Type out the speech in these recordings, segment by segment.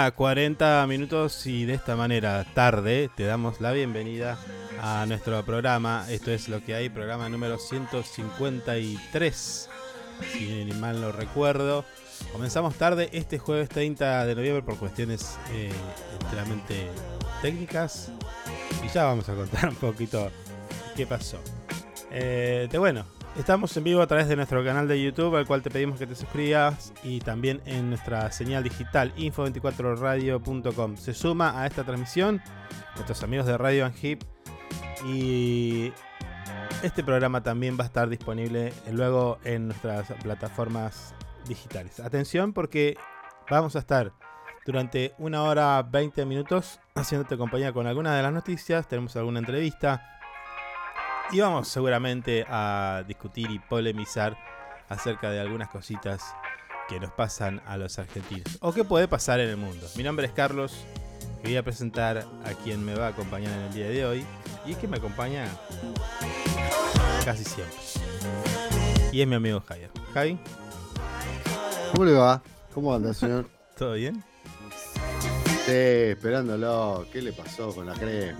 9 de la mañana, 40 minutos y de esta manera, tarde, te damos la bienvenida a nuestro programa. Esto es lo que hay, programa número 153, si mal no recuerdo. Comenzamos tarde este jueves 30 de noviembre por cuestiones eh, enteramente técnicas y ya vamos a contar un poquito qué pasó. Eh, bueno, Estamos en vivo a través de nuestro canal de YouTube, al cual te pedimos que te suscribas, y también en nuestra señal digital info24radio.com. Se suma a esta transmisión nuestros amigos de Radio Angip y este programa también va a estar disponible luego en nuestras plataformas digitales. Atención porque vamos a estar durante una hora 20 minutos haciéndote compañía con algunas de las noticias, tenemos alguna entrevista y vamos seguramente a discutir y polemizar acerca de algunas cositas que nos pasan a los argentinos o que puede pasar en el mundo. Mi nombre es Carlos, voy a presentar a quien me va a acompañar en el día de hoy y es que me acompaña casi siempre. Y es mi amigo Javier. Javi. ¿Cómo le va? ¿Cómo anda, señor? ¿Todo bien? Sí, esperándolo. ¿Qué le pasó con la crema?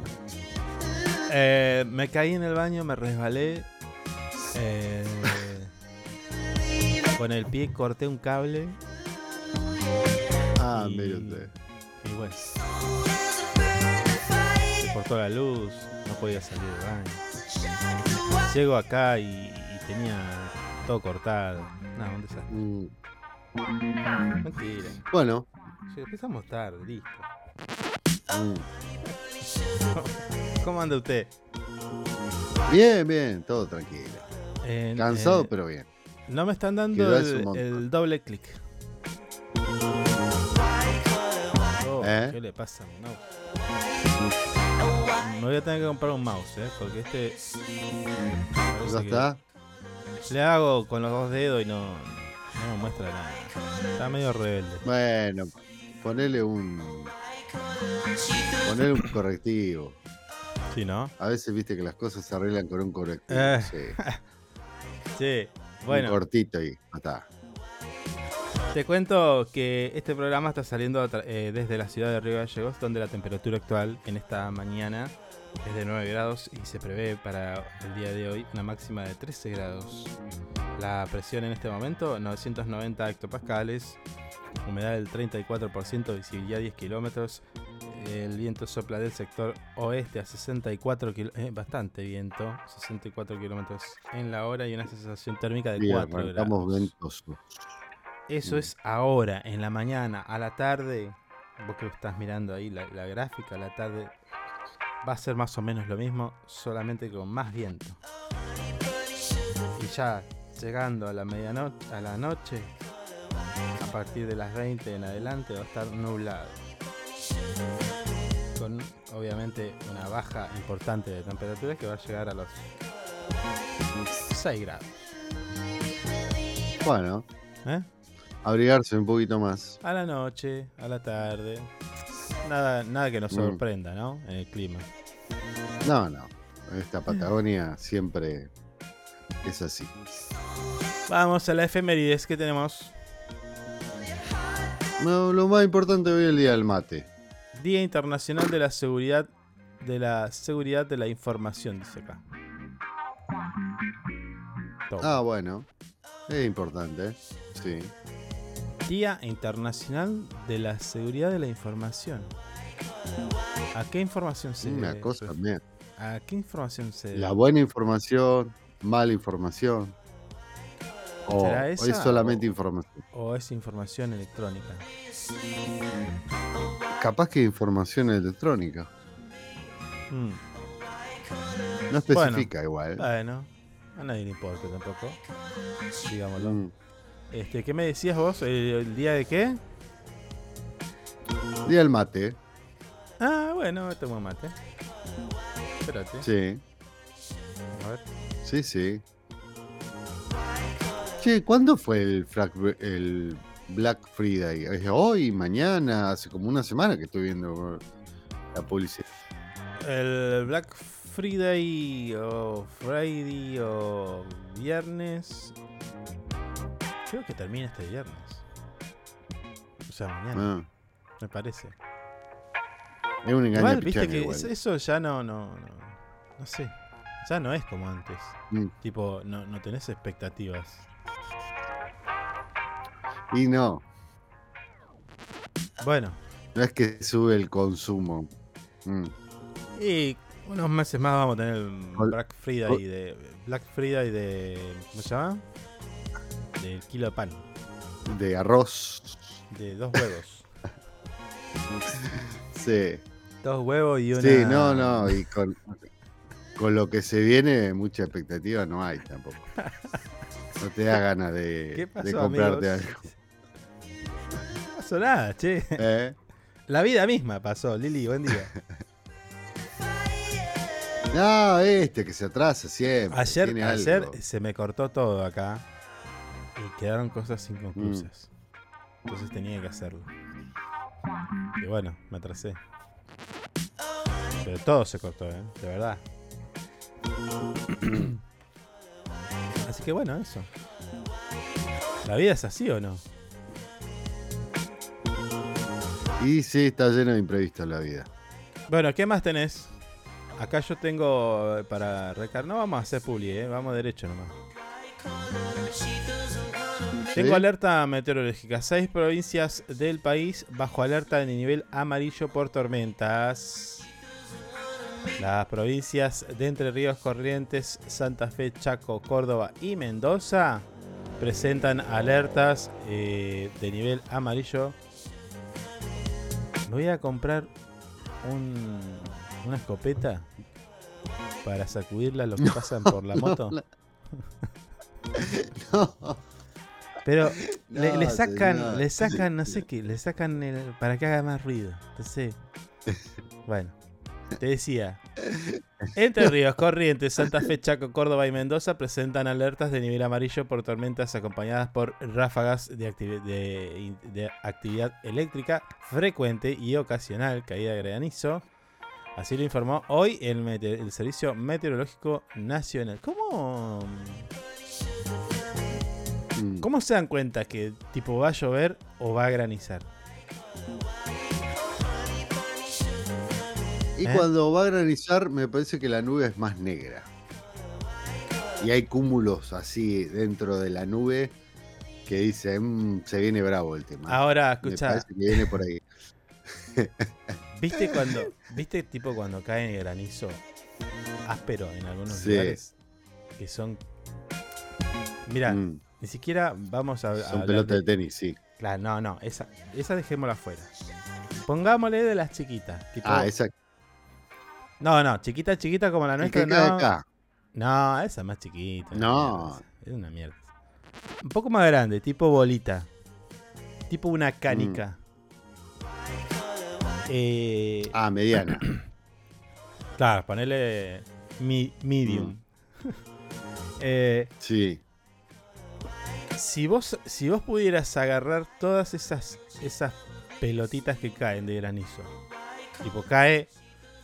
Eh, me caí en el baño, me resbalé. Eh, con el pie corté un cable. Ah, y, mire usted. Y bueno. Se cortó la luz, no podía salir del baño. Llego acá y, tenía todo cortado. No, un desastre. Mm. Mentira. Bueno. empezamos tarde, listo. Mm. ¿Cómo anda usted? Bien, bien, todo tranquilo. Cansado, pero bien. No me están dando el, doble clic. Oh, ¿Eh? ¿Qué le pasa mouse? Me voy a tener que comprar un mouse, ¿eh? Porque este. ¿Ya está? Le hago con los dos dedos y no, no me muestra nada. Está medio rebelde. Bueno, ponele un. Ponele un correctivo. Sí, ¿no? A veces viste que las cosas se arreglan con un correctivo. Eh. Sí. bueno. Un cortito y está. Te cuento que este programa está saliendo eh, desde la ciudad de Río Gallegos, donde la temperatura actual en esta mañana es de 9 grados y se prevé para el día de hoy una máxima de 13 grados. La presión en este momento 990 hectopascales, humedad del 34%, visibilidad 10 kilómetros, el viento sopla del sector oeste a 64 kilómetros, eh, bastante viento, 64 kilómetros en la hora y una sensación térmica de 4 grados. Ventoso. Eso es ahora, en la mañana, a la tarde, vos que estás mirando ahí la, gráfica, a la tarde va a ser más o menos lo mismo, solamente con más viento. Y ya llegando a la medianoche, a la noche, partir de las 20 en adelante va a estar nublado con obviamente una baja importante de temperatura que va a llegar a los 6 grados. Bueno, ¿Eh? abrigarse un poquito más. A la noche, a la tarde. Nada, nada que nos mm. sorprenda, ¿no? En el clima. No, no. Esta Patagonia siempre es así. Vamos a la efemérides que tenemos. No, lo más importante hoy es el día del mate. Día Internacional de la Seguridad de la Seguridad de la Información, dice acá. Ah, bueno. Es importante, sí. Día Internacional de la Seguridad de la Información. ¿A qué información se Una cosa. ¿A qué información se La buena información, mala información. O es solamente información. O es información electrónica. Capaz que información electrónica. Mm. No especifica igual. Bueno, a nadie le importa tampoco. Digámoslo. Mm. Este, ¿Qué me decías vos? ¿El, día de qué? Día del mate. Ah, bueno, tomo mate. Espérate. Sí. A ver. Sí, sí. Che, ¿cuándo fue el, el Black Friday. Es hoy, mañana, hace como una semana que estoy viendo la publicidad. El Black Friday o Friday o viernes. Creo que termina este viernes. O sea, mañana. me parece. Es un engaño Igual, viste que igual. eso ya no, no, no, no sé. Ya no es como antes. Mm. Tipo, no, no tenés expectativas. Y no, Bueno, no es que sube el consumo. Mm. y unos meses más vamos a tener Black Friday de. Black Friday de. ¿Cómo se llama? Del kilo de pan. De arroz. De dos huevos. Sí. dos huevos y una. Sí, no, no. Y con, con lo que se viene, mucha expectativa no hay tampoco. No te da ganas de, ¿Qué pasó, de comprarte amigos? algo. Pasó nada, che. ¿Eh? La vida misma pasó, Lili, buen día. No, este que se atrasa siempre. Ayer, ayer se me cortó todo acá y quedaron cosas inconclusas. Mm. Entonces tenía que hacerlo. Y bueno, me atrasé. Pero todo se cortó, ¿eh? De verdad. Así que bueno, eso. ¿La vida es así o no? Y sí, está lleno de imprevistos la vida. Bueno, ¿qué más tenés? Acá yo tengo eh, para recar. No vamos a hacer publi, ¿eh? Vamos derecho nomás. Tengo alerta meteorológica. Seis provincias del país bajo alerta de nivel amarillo por tormentas. Las provincias de Entre Ríos, Corrientes, Santa Fe, Chaco, Córdoba y Mendoza presentan alertas eh, de nivel amarillo. Me voy a comprar un- una escopeta para sacudirla a los que pasan por la moto. No, Pero le, sacan, señor. le sacan, no sé qué, le sacan el, para que haga más ruido. Entonces, bueno, te decía. Entre Ríos, Corrientes, Santa Fe, Chaco, Córdoba y Mendoza presentan alertas de nivel amarillo por tormentas acompañadas por ráfagas de, activi- de- de actividad eléctrica frecuente y ocasional, caída de granizo. Así lo informó hoy el, el Servicio Meteorológico Nacional. ¿Cómo, Mm. ¿Cómo se dan cuenta que tipo va a llover o va a granizar? Y ¿Eh? cuando va a granizar, me parece que la nube es más negra. Y hay cúmulos así dentro de la nube que dicen, "Mm, se viene bravo el tema. Ahora, me escucha, parece que viene por ahí. ¿viste cuando, viste tipo cuando cae granizo áspero en algunos Sí. lugares? Que son... Mira, Mm, ni siquiera vamos a, Son pelotas de- de tenis, sí. Claro, no, no, esa, esa dejémosla fuera. Pongámosle de las chiquitas. tipo- Ah, esa No, no, chiquita, chiquita como la nuestra, que no. acá. No, esa es más chiquita. No. mierda, Es una mierda. Un poco más grande, tipo bolita. Tipo una canica. Eh, Ah, mediana. Claro, ponele mi- medium. Eh, Sí. si, vos, si vos pudieras agarrar todas esas, esas pelotitas que caen de granizo. Tipo, cae,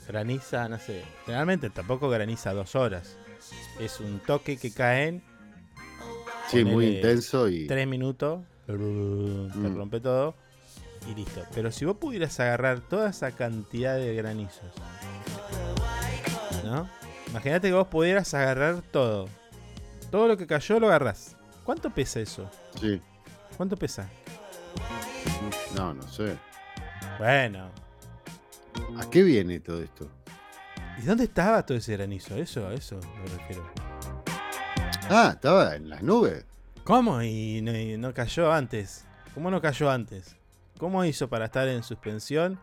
graniza, no sé. Generalmente tampoco graniza dos horas. Es un toque que caen Sí, muy intenso y. tres minutos, te Mm. rompe todo y listo. Pero si vos pudieras agarrar toda esa cantidad de granizos, ¿no? Imagínate que vos pudieras agarrar todo. Todo lo que cayó lo agarrás. ¿Cuánto pesa eso? Sí. ¿Cuánto pesa? No, no sé. Bueno. ¿A qué viene todo esto? ¿Y dónde estaba todo ese granizo? Eso, a eso me refiero. Ah, estaba en las nubes. ¿Cómo? Y no, y no cayó antes. ¿Cómo no cayó antes? ¿Cómo hizo para estar en suspensión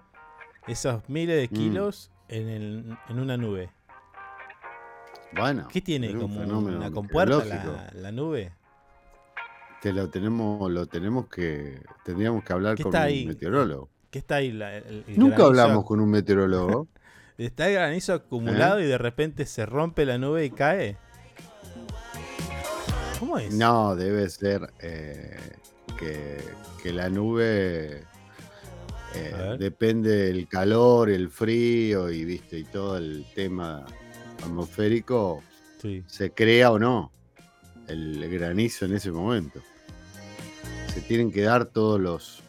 esos miles de Mm. kilos en, el- en una nube? Bueno. ¿Qué tiene? un ¿Como una compuerta la, la nube? Te lo tenemos, lo tenemos que, tendríamos que hablar ¿Qué con un ahí? meteorólogo. ¿Qué está ahí? la- el- el Nunca granizo- hablamos con un meteorólogo. Está el granizo acumulado ¿Eh? y de repente se rompe la nube y cae. ¿Cómo es? No, debe ser eh, que, que la nube eh, depende del calor, el frío y viste y todo el tema atmosférico Sí. se crea o no el granizo en ese momento. Se tienen que dar todos los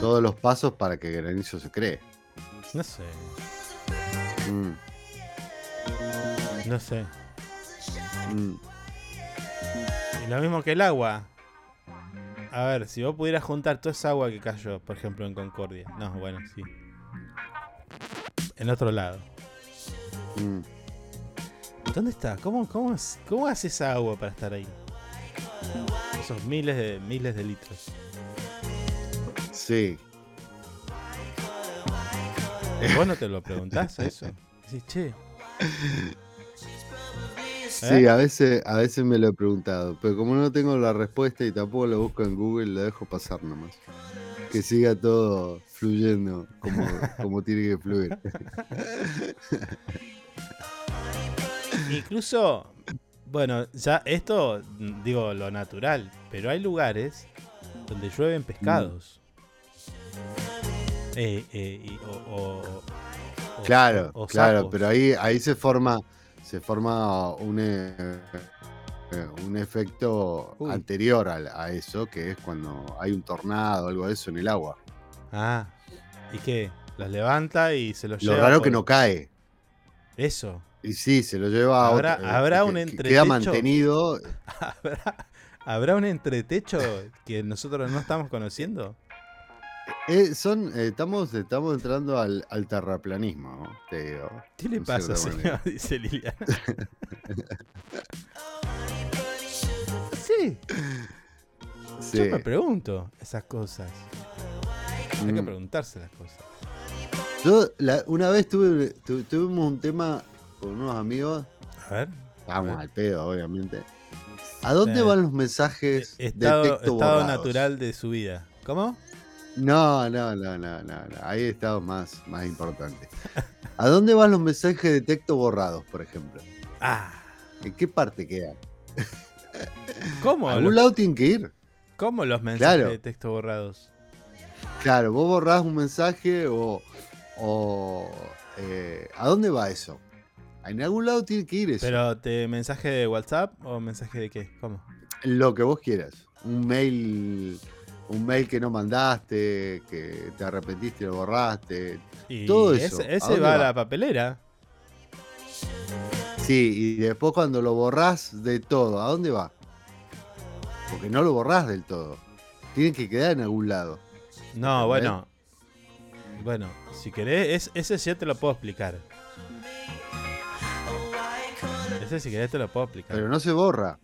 todos los pasos para que granizo se cree. No sé, Mm, no sé. mm. Y lo mismo que el agua. A ver, si vos pudieras juntar toda esa agua que cayó, por ejemplo, en Concordia. No, bueno, sí. En otro lado. Mm. ¿Dónde está? ¿Cómo, cómo, cómo hace esa agua para estar ahí? Esos miles de miles de litros. Sí, ¿Vos no te lo preguntás a eso? Decís, che, sí, a veces, a veces me lo he preguntado, pero como no tengo la respuesta y tampoco lo busco en Google, lo dejo pasar nomás. Que siga todo fluyendo como, como tiene que fluir. incluso, bueno, ya esto, mm, digo, lo natural, pero hay lugares donde llueven pescados. Eh, eh, y- o, Claro, o claro, pero ahí, ahí se forma, se forma un, eh, eh, un efecto Uy. anterior al- a, eso, que es cuando hay un tornado o algo de eso en el agua. Ah, ¿y qué? Los levanta y se los Lo lleva. raro por- que no cae. Eso. Y sí, se lo lleva a Habrá- otro, habrá que- un entretecho. Queda mantenido. ¿Habrá, habrá un entretecho que nosotros no estamos conociendo? Eh, son, eh, estamos, estamos entrando al, al terraplanismo, ¿no? te digo. ¿Qué le pasa, señor? Dice Liliana. sí, Sí. yo me pregunto esas cosas. Hay que Mm. preguntarse las cosas. Yo la- una vez tuve, tu- tuvimos un tema con unos amigos, A ver. ver. al pedo, obviamente. ¿A dónde Eh, van los mensajes Estado, de texto estado borrados? natural de su vida. ¿Cómo? No, no, no, no, no, no. Ahí estado más, más importante. ¿A dónde van los mensajes de texto borrados, por ejemplo? Ah, ¿En qué parte quedan? ¿cómo? ¿A los- algún lado tienen que ir? ¿Cómo los mensajes Claro. de texto borrados? Claro, vos borrás un mensaje o. o eh, ¿A dónde va eso? En algún lado tiene que ir eso. ¿Pero te mensaje de WhatsApp o mensaje de qué? ¿Cómo? Lo que vos quieras. Un mail. Un mail que no mandaste, que te arrepentiste y lo borraste. Y Todo eso, ¿a ese va a la papelera. Sí, y después cuando lo borrás de todo, ¿a dónde va? Porque no lo borrás del todo. Tiene que quedar en algún lado. No, bueno. Bueno, si querés, es- ese sí te lo puedo explicar. Ese si querés te lo puedo explicar. Pero no se borra.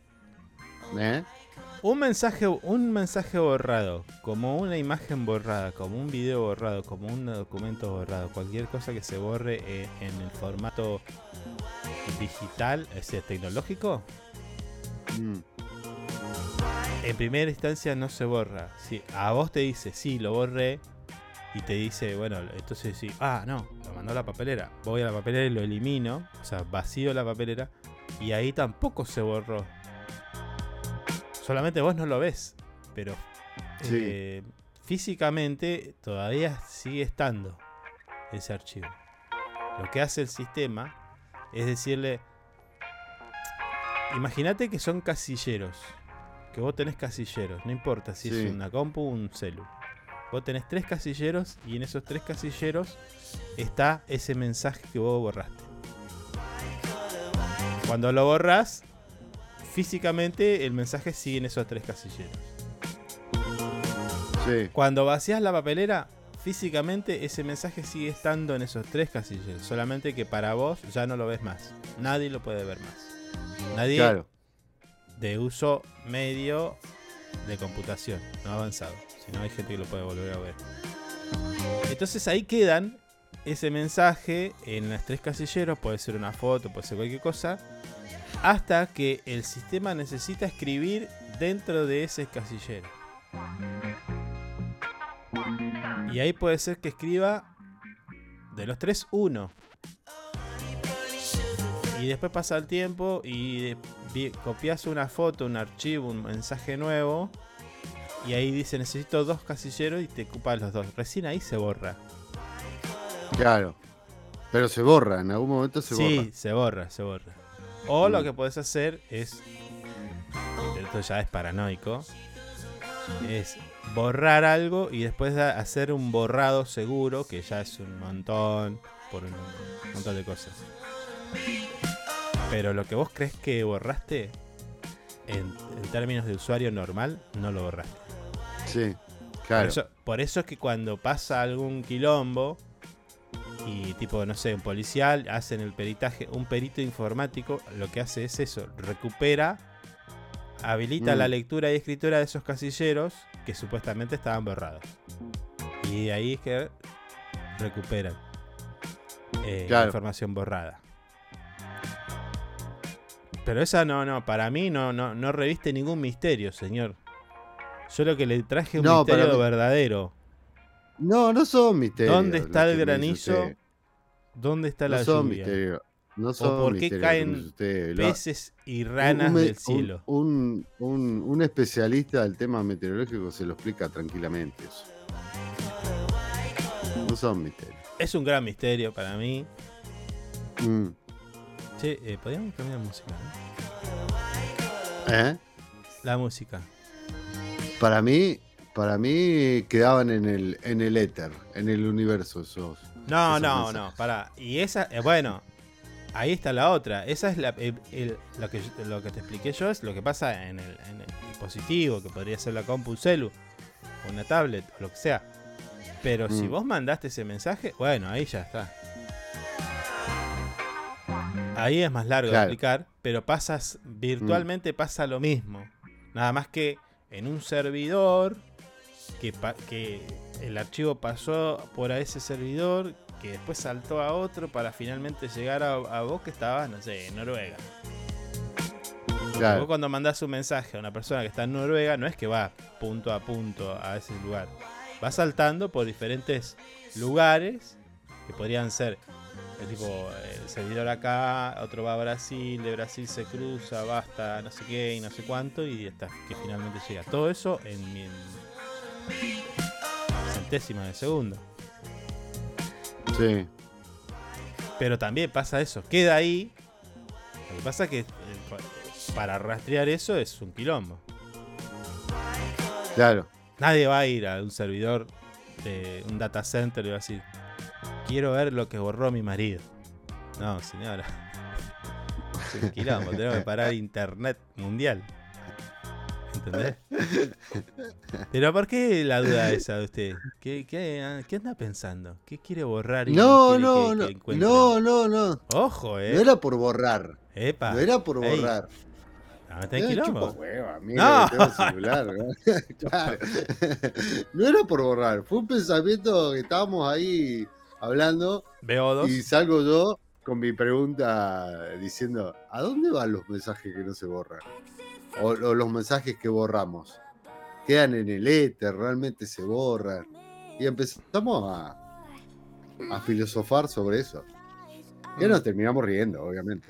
¿Eh? Un mensaje, un mensaje borrado, como una imagen borrada, como un video borrado, como un documento borrado, cualquier cosa que se borre eh, en el formato digital, es decir, tecnológico, Mm, en primera instancia no se borra. Si a vos te dice, sí, lo borré, y te dice, bueno, entonces sí, ah, no, lo mandó a la papelera. Voy a la papelera y lo elimino, o sea, vacío la papelera, y ahí tampoco se borró. Solamente vos no lo ves, pero Sí. eh, físicamente todavía sigue estando ese archivo. Lo que hace el sistema es decirle, imagínate que son casilleros, que vos tenés casilleros, no importa si Sí. es una compu o un celu. Vos tenés tres casilleros y en esos tres casilleros está ese mensaje que vos borraste. Cuando lo borrás, físicamente el mensaje sigue en esos tres casilleros. sí. Cuando vacías la papelera, físicamente ese mensaje sigue estando en esos tres casilleros. Solamente que para vos ya no lo ves más. Nadie lo puede ver más. Nadie Claro. de uso medio de computación, no avanzado. Si no hay gente que lo puede volver a ver. Entonces ahí quedan ese mensaje en las tres casilleros, puede ser una foto, puede ser cualquier cosa, hasta que el sistema necesita escribir dentro de ese casillero. Y ahí puede ser que escriba de los tres uno. Y después pasa el tiempo y copias una foto, un archivo, un mensaje nuevo. Y ahí dice necesito dos casilleros y te ocupas los dos. Recién ahí se borra. Claro. Pero se borra, en algún momento se sí, borra. se borra, se borra. O lo Mm. que podés hacer es. Esto ya es paranoico. es borrar algo y después hacer un borrado seguro, que ya es un montón, por un montón de cosas. Pero lo que vos crees que borraste, en, en términos de usuario normal, no lo borraste. Sí, Por, claro. eso, por eso es que cuando pasa algún quilombo y tipo, no sé, un policial, hacen el peritaje, un perito informático, lo que hace es eso, recupera, habilita Mm. la lectura y escritura de esos casilleros que supuestamente estaban borrados. Y de ahí es que recuperan eh, Claro. información borrada. Pero esa no, no, para mí no, no, no reviste ningún misterio, señor. Yo lo que le traje un No, misterio verdadero. No, no son misterios. ¿Dónde está el granizo? ¿Dónde está No la son lluvia? misterios. No son por qué caen Peces y ranas un, del cielo. Un, un- un especialista del tema meteorológico se lo explica tranquilamente eso. No son misterios. Es un gran misterio para mí. Mm. Che, eh, podríamos cambiar música. ¿no? ¿Eh? La música. Para mí, para mí quedaban en el, en el éter, en el universo esos. No, esos no, mensajes. no, pará. Y esa, eh, bueno, ahí está la otra. Esa es la, el- el- lo, que, yo- lo que te expliqué yo, es lo que pasa en el, en el dispositivo, que podría ser la compu, celu, una tablet, o lo que sea. Pero si Mm. vos mandaste ese mensaje, bueno, ahí ya está. Ahí es más largo Claro. de explicar, pero pasas, virtualmente pasa lo mismo. Nada más que en un servidor, que, el archivo pasó por a ese servidor, que después saltó a otro para finalmente llegar a, a vos que estabas, no sé, en Noruega. Vos Claro, cuando mandás un mensaje a una persona que está en Noruega, no es que va punto a punto a ese lugar. Va saltando por diferentes lugares que podrían ser el tipo el servidor acá, otro va a Brasil, de Brasil se cruza, va hasta no sé qué y no sé cuánto y hasta que finalmente llega. Todo eso en, mi- en centésimas de segundo. sí. Pero también pasa eso, queda ahí. Lo que pasa es que eh, pa- para rastrear eso es un quilombo. Claro. Nadie va a ir a un servidor de un data center y va a decir, quiero ver lo que borró mi marido. No, señora. Es un quilombo, tenemos que parar internet mundial. ¿Entendés? Pero ¿por qué la duda esa de usted? ¿Qué, qué, qué anda pensando? ¿Qué quiere borrar y No, quiere no, que- no. que? No, no, no. Ojo, eh. No era por borrar. Epa. No era por Ey, borrar. no, está en Eh, quilombo. No. mira que tengo el celular, ¿no? Claro. No era por borrar, fue un pensamiento que estábamos ahí hablando Veo dos. y salgo yo con mi pregunta diciendo, ¿a dónde van los mensajes que no se borran? O, o los mensajes que borramos. Quedan en el éter, realmente se borran. Y empezamos a, a filosofar sobre eso. Y Mm. nos terminamos riendo, obviamente.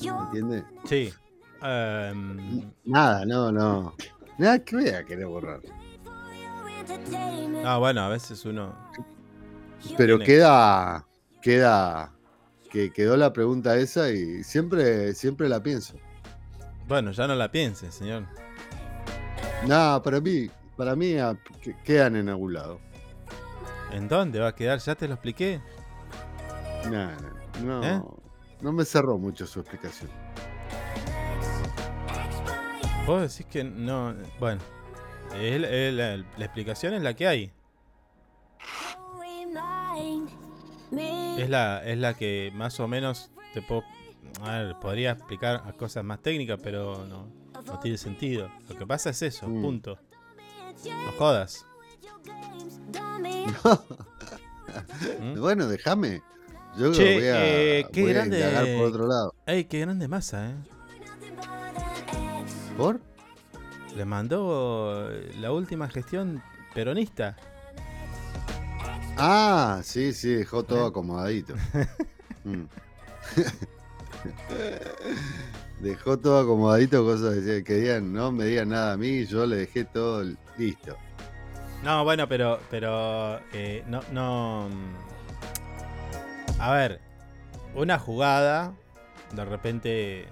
¿Entiendes? Sí. Em, Nada, no, no. Nada que voy a querer borrar. no, bueno, a veces uno. Pero Tiene- queda, queda, que quedó la pregunta esa y siempre, siempre la pienso. Bueno, ya no la piense, señor. Nada, para mí, para mí ah, que- quedan en algún lado. ¿En dónde va a quedar? Ya te lo expliqué. Nada, no, ¿Eh? no me cerró mucho su explicación. Vos decís que no. Bueno, la explicación es la que hay. Es la, es la que más o menos te puedo. A ver, podría explicar cosas más técnicas, pero no, no tiene sentido. Lo que pasa es eso, Mm. punto. No jodas. ¿Mm? Bueno, déjame. Yo Che, voy a, eh, qué voy a grande- por otro lado. Ey, qué grande masa, eh. ¿Por? Le mandó la última gestión peronista. Ah, sí, sí, dejó todo ¿Eh? acomodadito. Mm. dejó todo acomodadito, cosas que querían, no me digan nada a mí, yo le dejé todo listo. No, bueno, pero, pero eh, no, no. A ver, una jugada, de repente.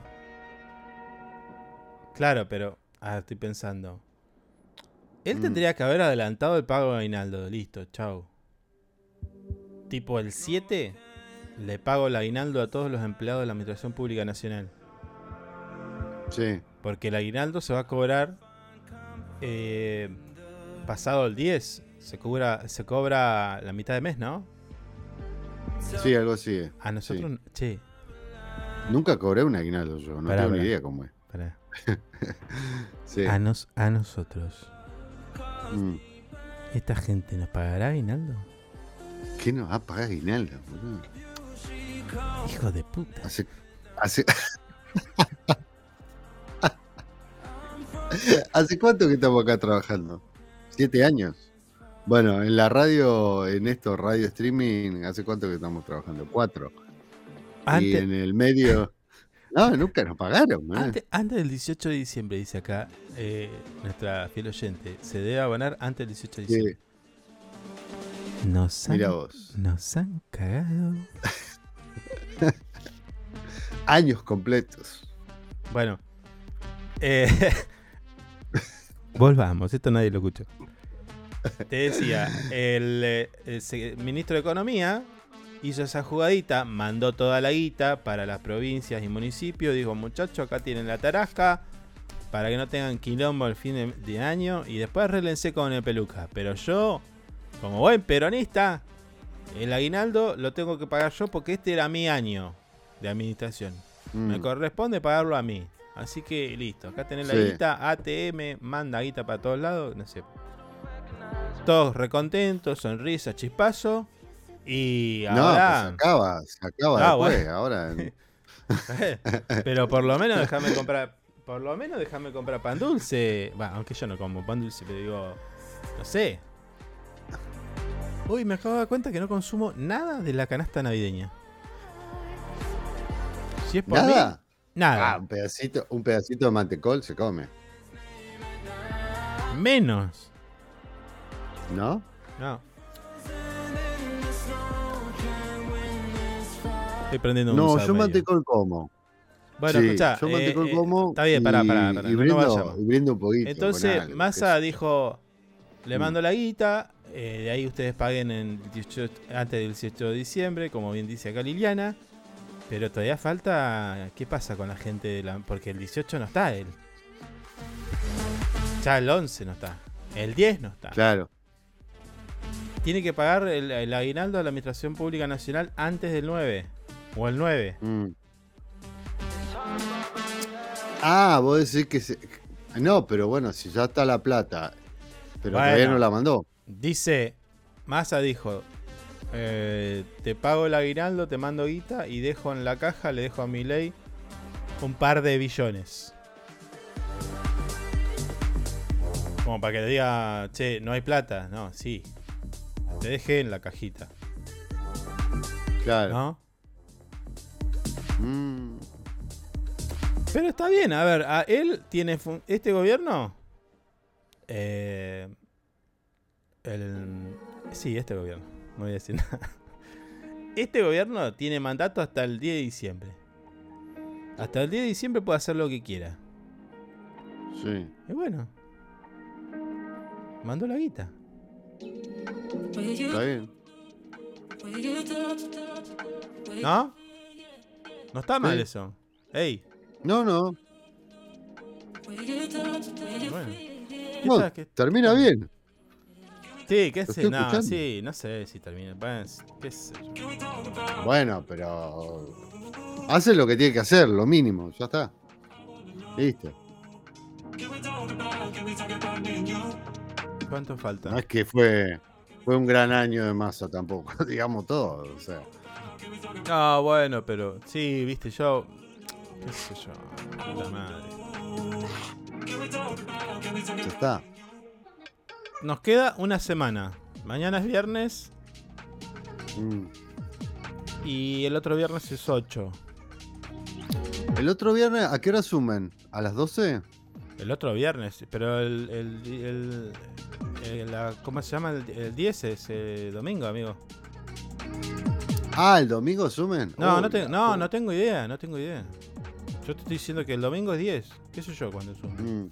Claro, pero. Ah, estoy pensando. Él Mm. tendría que haber adelantado el pago de aguinaldo. Listo, chau. Tipo el 7 le pago el aguinaldo a todos los empleados de la Administración Pública Nacional. Sí. Porque el aguinaldo se va a cobrar eh, pasado el 10. Se cobra, se cobra la mitad de mes, ¿no? Sí, algo así. A nosotros, che, Nunca cobré un aguinaldo yo, no Pará, tengo ni idea cómo es. Sí. A, nos- a nosotros, Mm. ¿esta gente nos pagará aguinaldo? ¿Qué nos va a pagar aguinaldo? boludo? Hijo de puta. Hace, hace... ¿Hace cuánto que estamos acá trabajando? ¿Siete años? Bueno, en la radio, en esto, radio streaming, ¿hace cuánto que estamos trabajando? Cuatro. Y Antes, en el medio... No, nunca nos pagaron. ¿eh? antes, antes del 18 de diciembre, dice acá eh, nuestra fiel oyente, se debe abonar antes del 18 de Sí, diciembre. Nos han, mira vos. nos han cagado. Años completos. Bueno, eh, volvamos, esto nadie lo escuchó. Te decía, el, eh, ministro de Economía hizo esa jugadita, mandó toda la guita para las provincias y municipios, dijo muchachos, acá tienen la tarasca, para que no tengan quilombo al fin de, año, y después arréglense con el peluca. Pero yo, como buen peronista, el aguinaldo lo tengo que pagar yo porque este era mi año de administración. Mm. Me corresponde pagarlo a mí. Así que listo, acá tenés la guita, ATM, manda guita para todos lados, no sé. Todos recontentos, sonrisa, chispazo. Y No, pues ahora. se acaba, se acaba Ah, después. bueno. Ahora, pero por lo menos déjame comprar. Por lo menos déjame comprar pan dulce. Bueno, aunque yo no como pan dulce, pero digo. No sé. Uy, me acabo de dar cuenta que no consumo nada de la canasta navideña. Si es por mí, ¿nada? nada. Ah, un pedacito, un pedacito de mantecol se come, Menos. ¿no? No. Estoy prendiendo un No, yo medio. mantecol como. Bueno, Sí, escuchá, yo eh, mantecol eh, como. Está bien, pará, pará, pará. Y no brindo, nos vayamos. y brindo un poquito. Entonces, Massa dijo: Le Mm. mando la guita, eh, de ahí ustedes paguen en 18 antes del 18 de diciembre, como bien dice acá Liliana. Pero todavía falta. ¿Qué pasa con la gente de la.? Porque el 18 no está él. Ya el 11 no está. El 10 no está. Claro. Tiene que pagar el, el aguinaldo a la Administración Pública Nacional antes del 9. O el 9. mm. Ah, vos decís que se... No, pero bueno, si ya está la plata, pero Bueno. todavía no la mandó. Dice, Massa dijo, eh, te pago el aguinaldo, te mando guita y dejo en la caja, le dejo a mi ley un par de billones. Como para que le diga, che, no hay plata. No, sí. Te dejé en la cajita, Claro. ¿no? Mm. Pero está bien, a ver, a él tiene fun- este gobierno. eh, el, sí, este gobierno. No voy a decir nada. Este gobierno tiene mandato hasta el 10 de diciembre. Hasta el 10 de diciembre puede hacer lo que quiera. Sí. Y bueno. Mandó la guita. Está bien. ¿No? No está mal Sí. eso. Ey, No, no. bueno. ¿Qué No, termina bien. Sí, qué sé, no, sí, no sé si termina. Bueno, qué sé yo. Bueno, pero. Hace lo que tiene que hacer, lo mínimo, ya está. Listo. ¿Cuánto falta? No es que fue, fue un gran año de masa tampoco, digamos todo. O sea, Ah, bueno, pero sí, viste, yo. ¿Qué sé yo? Puta madre. ya está. Nos queda una semana. Mañana es viernes Mm. y el otro viernes es 8. El otro viernes, ¿a qué hora sumen? ¿A las 12? El otro viernes, pero el. el, el- el- la- ¿Cómo se llama? El, el 10 es eh, domingo, amigo. Ah, ¿el domingo sumen? No, no, te- no, no tengo idea, no tengo idea. Yo te estoy diciendo que el domingo es 10. ¿Qué sé yo cuando un- Mm.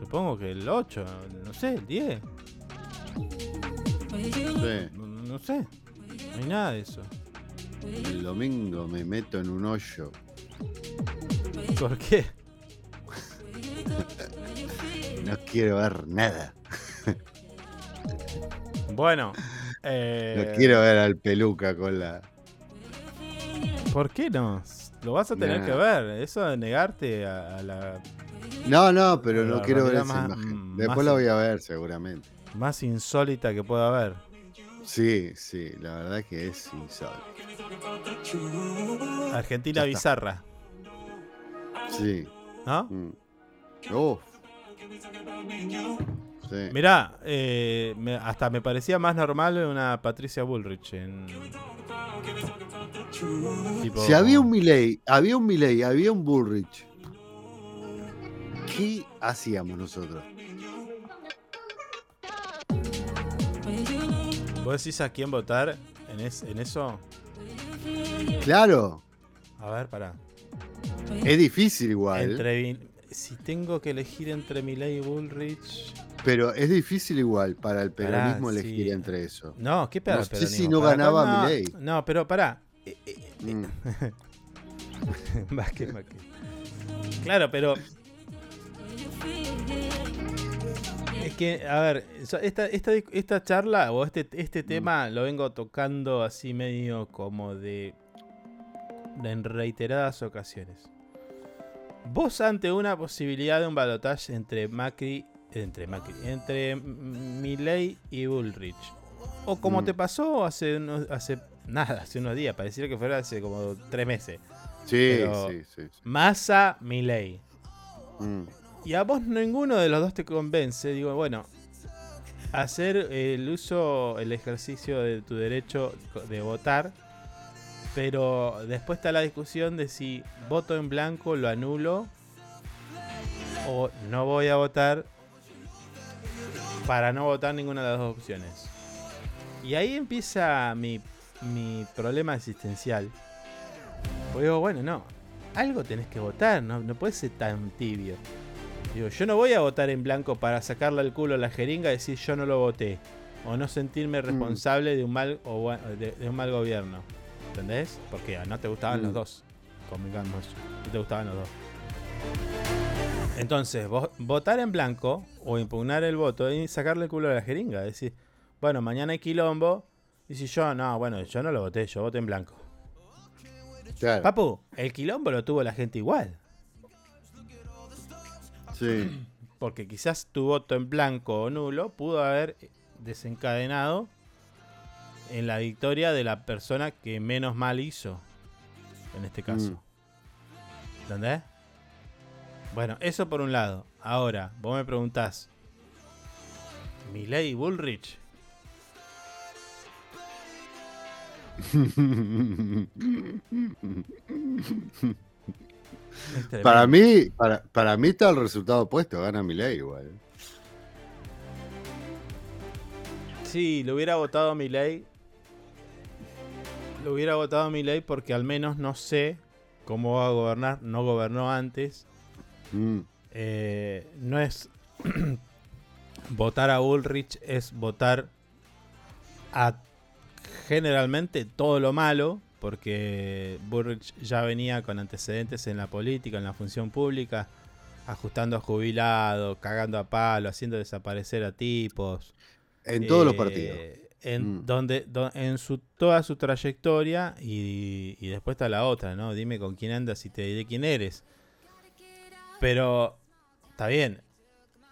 Supongo que el 8, no sé, el 10. Sí. No, no sé. No hay nada de eso. El domingo me meto en un hoyo. ¿Por qué? No quiero ver nada. Bueno. eh, No quiero ver al peluca con la. ¿Por qué no? Lo vas a tener Nah. que ver. Eso de negarte a, a la No, no, pero no quiero ver esa más- imagen. mm, Después más- la voy a ver, seguramente. Más insólita que pueda haber. Sí, sí, la verdad que es insólito. Argentina bizarra. Sí. ¿No? mm. Uf. Sí. Mirá, eh, me- hasta me parecía más normal una Patricia Bullrich en. Tipo, Si había un Milei, había un Milei, había un Bullrich. ¿Qué hacíamos nosotros? ¿Vos decís a quién votar en, es- en eso? Claro, A ver, pará. es difícil igual, Entre, si tengo que elegir entre Milei y Bullrich. pero es difícil igual para el Pará, peronismo elegir sí. entre eso. No, ¿qué pedo? No sé si no Pará, ganaba no, Milei. No, pero pará. Eh, eh, Mm. Vázquez, Vázquez. Claro, pero. Es que, a ver, esta, esta, esta charla o este, este Mm. tema lo vengo tocando así medio como de, en reiteradas ocasiones. Vos ante una posibilidad de un balotaje entre Macri, entre Macri, entre M- Milei y Bullrich. O como Mm. te pasó hace unos, hace nada, hace unos días, pareciera que fuera hace como tres meses. Sí, Pero- sí, sí. sí. Massa, Milei. Mm. Y a vos ninguno de los dos te convence. Digo, bueno, hacer el uso, el ejercicio de tu derecho de votar. Pero después está la discusión de si voto en blanco, lo anulo. O no voy a votar para no votar ninguna de las dos opciones. Y ahí empieza mi, mi problema existencial. Porque digo, bueno, no. Algo tenés que votar, no, no puedes ser tan tibio. Digo, yo no voy a votar en blanco para sacarle el culo a la jeringa y decir yo no lo voté. O no sentirme responsable de un mal o de, de un mal gobierno. ¿Entendés? Porque no te gustaban los Mm. dos. Convengamos. No te gustaban los dos. Entonces, vo- votar en blanco o impugnar el voto y sacarle el culo a la jeringa. Decir, bueno, mañana hay quilombo. Y si yo, no, bueno, yo no lo voté, yo voté en blanco. Claro. Papu, el quilombo lo tuvo la gente igual. Sí. Porque quizás tu voto en blanco o nulo pudo haber desencadenado en la victoria de la persona que menos mal hizo. En este caso. Mm. ¿Entendés? Bueno, eso por un lado. Ahora, vos me preguntás. Milei y Bullrich. Para mí, para, para mí está el resultado opuesto, gana Milei igual. Sí, lo hubiera votado a Milei. Lo hubiera votado a Milei porque al menos no sé cómo va a gobernar. No gobernó antes. Mm. Eh, no es votar a Ulrich, es votar a generalmente todo lo malo, porque Bullrich ya venía con antecedentes en la política, en la función pública, ajustando a jubilados, cagando a palo, haciendo desaparecer a tipos. En todos los Eh, partidos. En, Mm. donde, do- en su, toda su trayectoria y, y después está la otra, ¿no? Dime con quién andas y te diré quién eres. Pero está bien.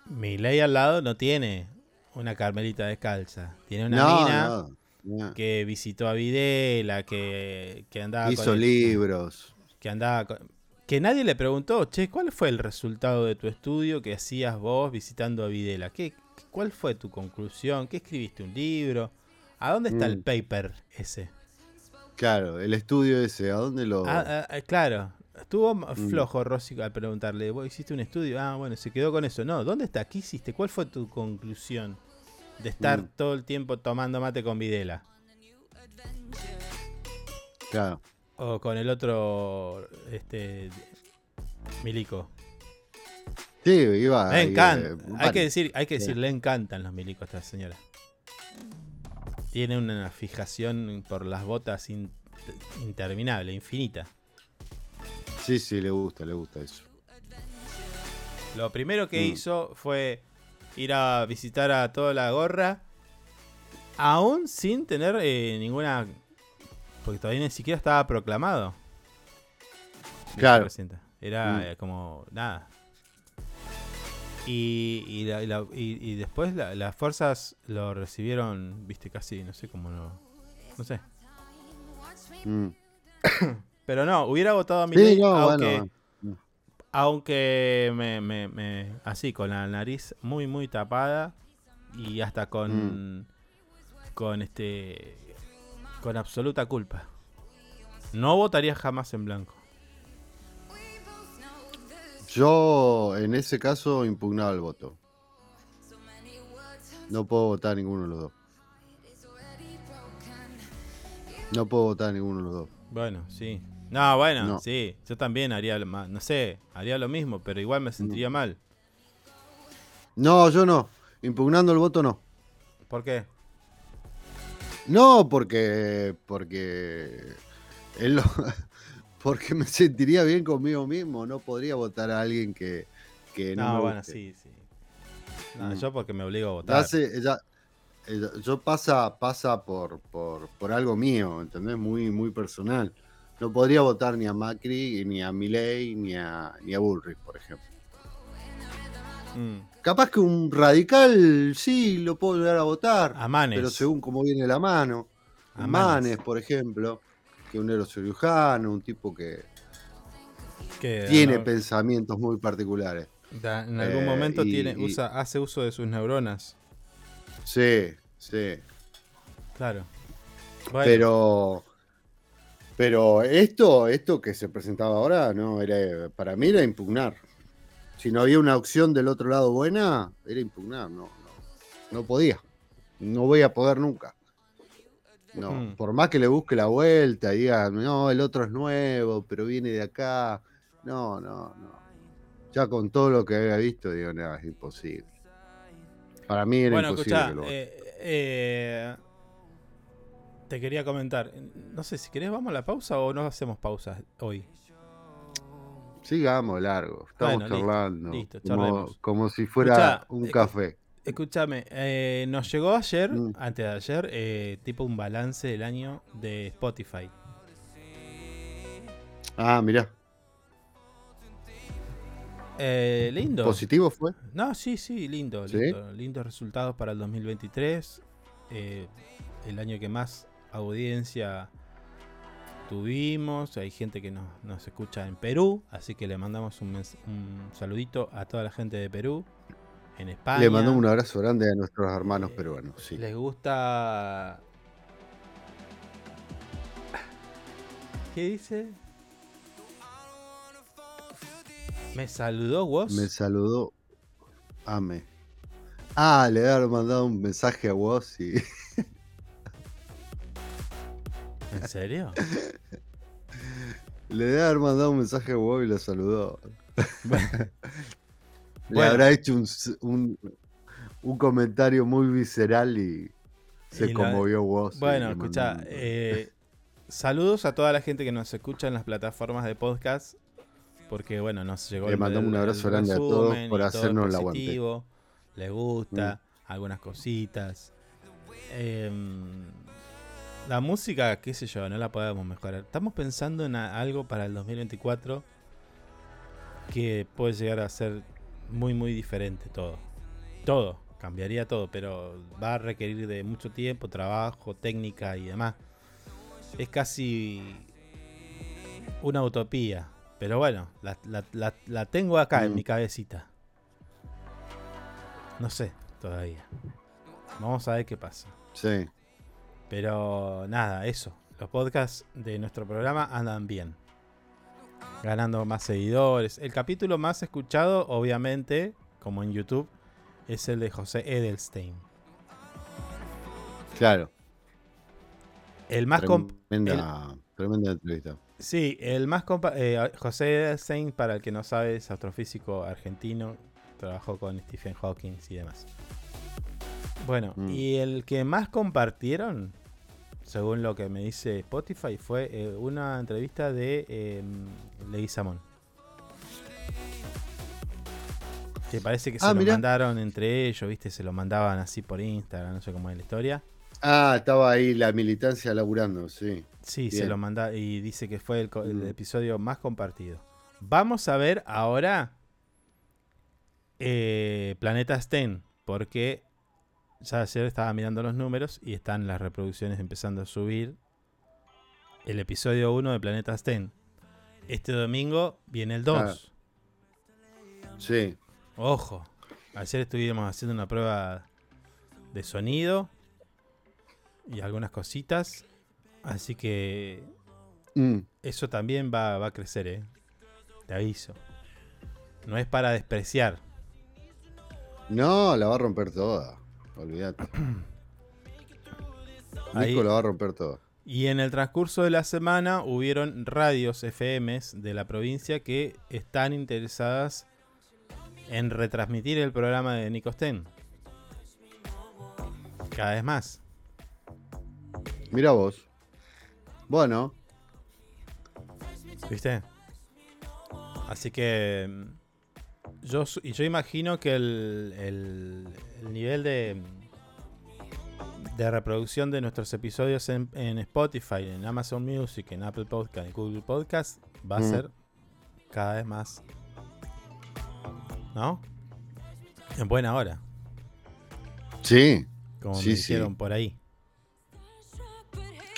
Mi ley al lado no tiene una carmelita descalza. Tiene una no, mina no, no. que visitó a Videla, que, que andaba Hizo con el- libros. que andaba con- que nadie le preguntó, che, ¿cuál fue el resultado de tu estudio que hacías vos visitando a Videla? ¿Qué, ¿Cuál fue tu conclusión? ¿Qué escribiste? ¿Un libro? ¿A dónde está el Mm. paper ese? Claro, el estudio ese, ¿a dónde lo...? Ah, ah, ah, claro. Estuvo Mm. flojo Rossi al preguntarle, ¿vos hiciste un estudio? Ah, bueno, se quedó con eso. No, ¿dónde está? ¿Qué hiciste? ¿Cuál fue tu conclusión de estar Mm. todo el tiempo tomando mate con Videla? Claro. O con el otro, este, Milico. Sí, iba. Le ahí, encanta. eh, hay que decir, hay que Sí. decir, le encantan los milicos a esta señora. Tiene una fijación por las botas in- interminable, infinita. Sí, sí, le gusta, le gusta eso. Lo primero que Mm. hizo fue ir a visitar a toda la gorra, aún sin tener eh, ninguna. Porque todavía ni siquiera estaba proclamado. Claro. Era Mm. eh, como nada. Y, y, la- y la- y- y después la- las fuerzas lo recibieron, viste, casi, no sé cómo no. No sé. Mm. Pero no, hubiera votado a mi Sí, no, aunque, bueno. Aunque me, me- me- así, con la nariz muy, muy tapada y hasta con, Mm. con este, con absoluta culpa. No votaría jamás en blanco. Yo, en ese caso, impugnaba el voto. No puedo votar a ninguno de los dos. No puedo votar a ninguno de los dos. Bueno, sí. No, bueno, No. sí. Yo también haría no sé, haría lo mismo, pero igual me sentiría mal. No, yo no. Impugnando el voto, no. ¿Por qué? No, porque. Porque. él lo- porque me sentiría bien conmigo mismo. No podría votar a alguien que, que no, No, me bueno, guste. sí, sí. No, Mm. yo porque me obligo a Ya votar. ya- yo pasa, pasa por, por, por algo mío, ¿entendés? Muy, muy personal. No podría votar ni a Macri, ni a Milei, ni a, ni a Bullrich, por ejemplo. Mm. Capaz que un radical sí lo puedo llegar a votar, A Manes. pero según cómo viene la mano. A Manes, Manes. por ejemplo, que un neurocirujano, un tipo que Que tiene no- pensamientos muy particulares. da- en algún eh, momento y- tiene, y- usa, hace uso de sus neuronas. Sí, sí. Claro. Bueno, Pero. Pero esto, esto que se presentaba ahora, no, era, para mí era impugnar. Si no había una opción del otro lado buena, era impugnar, no, no, no podía. No voy a poder nunca. No, Mm. por más que le busque la vuelta, y diga, no, el otro es nuevo, pero viene de acá. No, no, no. Ya con todo lo que había visto, digo, no, es imposible. Para mí era bueno, imposible escuchá, que lo vote. eh, eh, te quería comentar. No sé si querés, vamos a la pausa o no hacemos pausas hoy. Sigamos largo, estamos Bueno, charlando. listo, como, como si fuera Escuchá, un eh, café. Escúchame, eh, nos llegó ayer, Mm. antes de ayer, eh, tipo un balance del año de Spotify. Ah, mirá, Eh, lindo. ¿positivo fue? No, sí, sí, lindo, ¿Sí? lindo. Lindos resultados para el 2023. eh, el año que más audiencia tuvimos. Hay gente que nos, nos escucha en Perú, así que le mandamos un, saludito a toda la gente de Perú, en España. Le mandamos un abrazo grande a nuestros hermanos Eh, peruanos, sí. Les gusta. ¿Qué dice? Me saludó vos. Me saludó Ame. Ah, le haber mandado un mensaje a vos y ¿En serio? le debe haber mandado un mensaje a vos y lo saludó. Bueno, Le Bueno. habrá hecho un, un, un comentario muy visceral y se Y la- conmovió vos. y bueno, escucha. eh, saludos a toda la gente que nos escucha en las plataformas de podcast. Porque, bueno, nos llegó Le el- mandamos un abrazo grande a todos por y todo hacernos el aguante. Mm. positivo, Le gusta, algunas cositas. Em, la música, qué sé yo, no la podemos mejorar. Estamos pensando en algo para el 2024 que puede llegar a ser muy, muy diferente todo. Todo, cambiaría todo, pero va a requerir de mucho tiempo, trabajo, técnica y demás. Es casi una utopía. Pero bueno, la, la- la- la tengo acá en Mm. mi cabecita. No sé todavía. Vamos a ver qué pasa. Sí. Pero nada, eso. Los podcasts de nuestro programa andan bien. Ganando más seguidores. El capítulo más escuchado, obviamente, como en YouTube, es el de José Edelstein. Claro. El más Tremenda, tremenda entrevista. Sí, el más compa- eh, José Edelstein, para el que no sabe, es astrofísico argentino trabajó con Stephen Hawking y demás. Bueno, Mm. y el que más compartieron, según lo que me dice Spotify, fue eh, una entrevista de eh, Leguizamón. Que parece que se Ah, lo mandaron entre ellos, ¿viste? Se lo mandaban así por Instagram, no sé cómo es la historia. Ah, estaba ahí la militancia laburando, sí. Sí, se lo manda y dice que fue el Mm. episodio más compartido. Vamos a ver ahora eh, Planeta Sten, porque ya ayer estaba mirando los números y están las reproducciones empezando a subir. El episodio 1 de Planeta Sten. Este domingo viene el 2. Sí. Ojo, ayer estuvimos haciendo una prueba de sonido y algunas cositas. Así que Mm. Eso también va, va a crecer, ¿eh? Te aviso. No es para despreciar. No, la va a romper toda. Olvídate. Nico la va a romper toda. Y en el transcurso de la semana hubieron radios FMs de la provincia que están interesadas en retransmitir el programa de Nico Sten. Cada vez más. Mira vos. Bueno, ¿Viste? Así que. mm, Yo, yo imagino que el, el- el nivel de. de reproducción de nuestros episodios en, en Spotify, en Amazon Music, en Apple Podcast, en Google Podcast, va a Mm. ser cada vez más. ¿No? En buena hora, sí. como Sí, me sí. dijeron por ahí.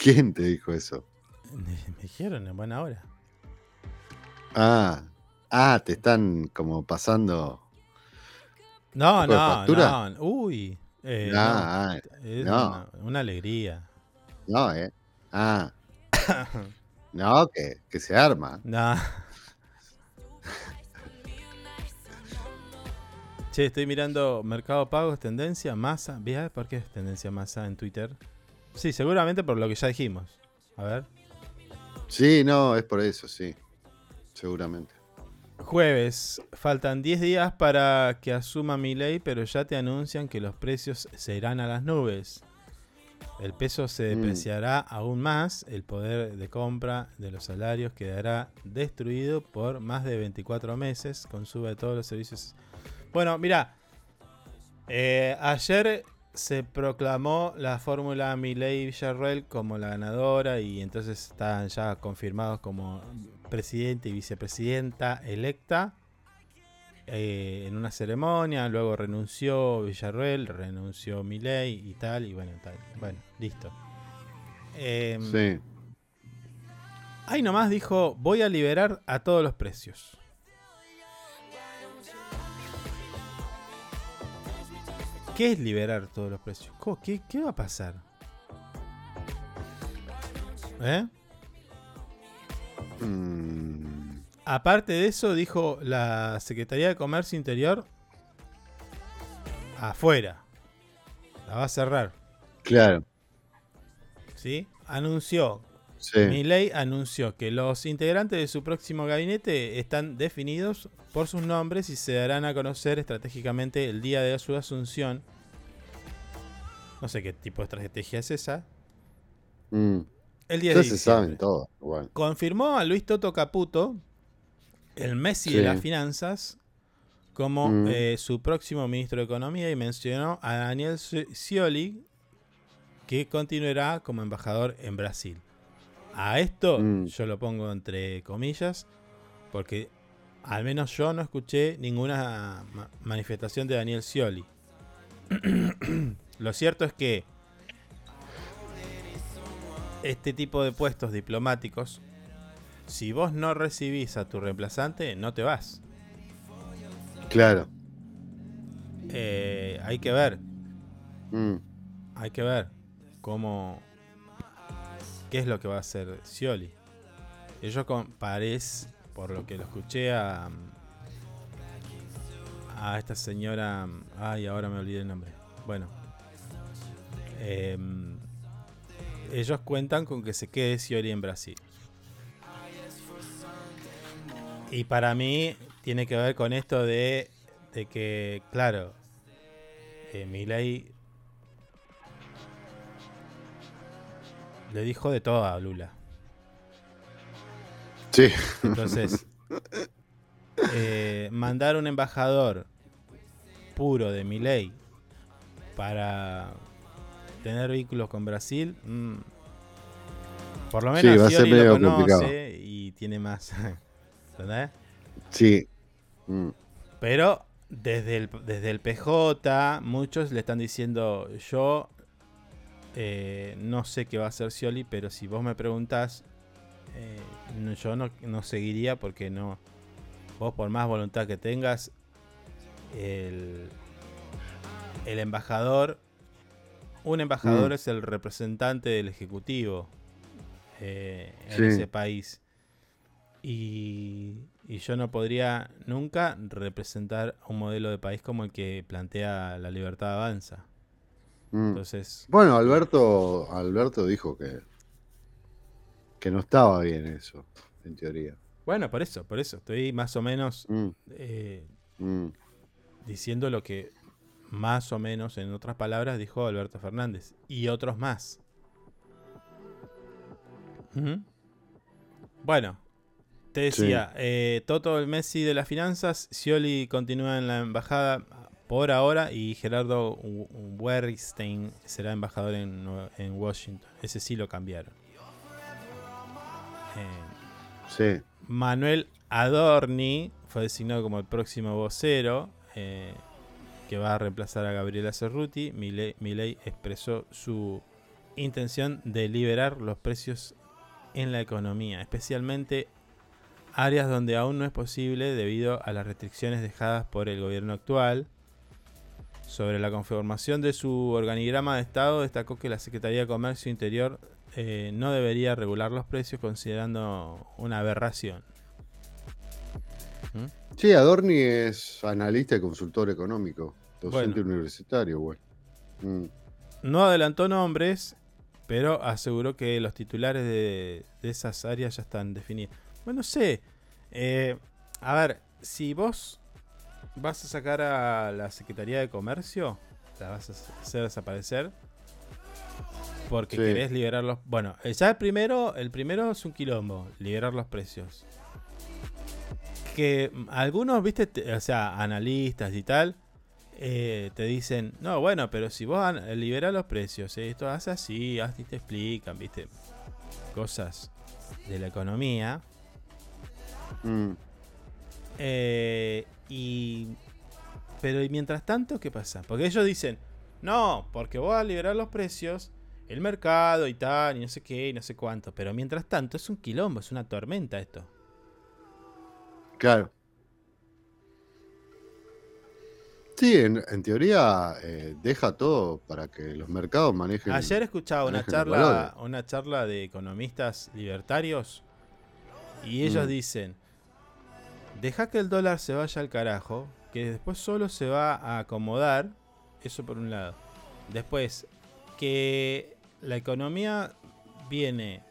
¿Quién te dijo eso? Me dijeron en buena hora. Ah, ah, te están como pasando. No, ¿Poco de no, no. Uy. eh, no. Ah, Es no. una, una alegría. no, eh. Ah. No, que, que se arma. No. Che, estoy mirando Mercado Pago, es tendencia, masa. ¿Ves por qué es tendencia masa en Twitter? Sí, seguramente por lo que ya dijimos. A ver. Sí, no, es por eso, sí. Seguramente. Jueves, faltan 10 días para que asuma mi ley, pero ya te anuncian que los precios se irán a las nubes. El peso se Mm. depreciará aún más, el poder de compra de los salarios quedará destruido por más de 24 meses con sube de todos los servicios. Bueno, mira, eh, ayer se proclamó la fórmula Milei Villarreal como la ganadora y entonces están ya confirmados como presidente y vicepresidenta electa eh, en una ceremonia. Luego renunció Villarreal, renunció Milei y tal. Y bueno, tal. Bueno, listo. Em, Sí. Ahí nomás dijo, voy a liberar a todos los precios. ¿Qué es liberar todos los precios? ¿Cómo? ¿Qué, qué va a pasar? ¿Eh? Mm, Aparte de eso, dijo la Secretaría de Comercio Interior afuera. La va a cerrar. claro. ¿Sí? Anunció Sí. Milei anunció que los integrantes de su próximo gabinete están definidos por sus nombres y se darán a conocer estratégicamente el día de su asunción. No sé qué tipo de estrategia es esa. Mm. El 10 Ya de se saben todo. Confirmó a Luis Toto Caputo, el Messi de las finanzas, como Mm. eh, su próximo ministro de Economía y mencionó a Daniel Sci- Scioli, que continuará como embajador en Brasil. A esto Mm. yo lo pongo entre comillas, porque al menos yo no escuché ninguna ma- manifestación de Daniel Scioli. lo cierto es que este tipo de puestos diplomáticos, si vos no recibís a tu reemplazante, no te vas. Claro. Eh, hay que ver, Mm. hay que ver cómo, qué es lo que va a hacer Scioli. Ellos con parece, por lo que lo escuché a a esta señora, ay, ahora me olvidé el nombre. Bueno, em, ellos cuentan con que se quede Scioli en Brasil. Y para mí tiene que ver con esto de de que, claro, eh, Milei le dijo de todo a Lula. Sí. Entonces, eh, mandar un embajador puro de Milei para tener vínculos con Brasil, mm, por lo Sí, menos va a ser Scioli lo medio conoce complicado. y tiene más. ¿Entendés? Sí. Mm. Pero desde el, desde el PJ, muchos le están diciendo, yo eh, no sé qué va a hacer Scioli, pero si vos me preguntás, eh, no- yo no, no seguiría porque no. Vos por más voluntad que tengas, el, el embajador, un embajador Mm. es el representante del Ejecutivo eh, en Sí. ese país. Y, y yo no podría nunca representar un modelo de país como el que plantea la libertad avanza. Mm. Entonces, Bueno, Alberto, Alberto dijo que, que no estaba bien eso, en teoría. bueno, por eso, por eso. Estoy más o menos Mm, eh, diciendo lo que más o menos, en otras palabras, dijo Alberto Fernández. Y otros más. Bueno, te decía, eh, Toto el Messi de las finanzas, Scioli continúa en la embajada por ahora y Gerardo Werstein será embajador en, Washington. Ese sí lo cambiaron. Eh, Sí. Manuel Adorni fue designado como el próximo vocero eh, que va a reemplazar a Gabriela Cerruti. Milei, expresó su intención de liberar los precios en la economía, especialmente áreas donde aún no es posible debido a las restricciones dejadas por el gobierno actual. Sobre la conformación de su organigrama de Estado, destacó que la Secretaría de Comercio Interior eh, no debería regular los precios considerando una aberración. Sí, Adorni es analista y consultor económico, docente Bueno. universitario, güey. Mm, No adelantó nombres, pero aseguró que los titulares de, de esas áreas ya están definidos. Bueno, no sé. eh, a ver, si vos vas a sacar a la Secretaría de Comercio, la vas a hacer desaparecer. Porque Sí. querés liberar los. Bueno, ya el primero, el primero es un quilombo, liberar los precios. Que algunos, viste, te- o sea, analistas y tal, eh, te dicen, no, bueno, pero si vos liberás los precios, eh, esto hace así, así te explican, viste, cosas de la economía. mm. Eh, y. Pero y mientras tanto, ¿qué pasa? Porque ellos dicen, no, porque vos a liberar los precios, el mercado y tal, y no sé qué, y no sé cuánto. Pero mientras tanto, es un quilombo, es una tormenta esto. Claro. Sí, en, en teoría eh, deja todo para que los mercados manejen. Ayer escuchaba una charla, una charla de economistas libertarios y ellos Mm. dicen, deja que el dólar se vaya al carajo, que después solo se va a acomodar, eso por un lado. Después, que la economía viene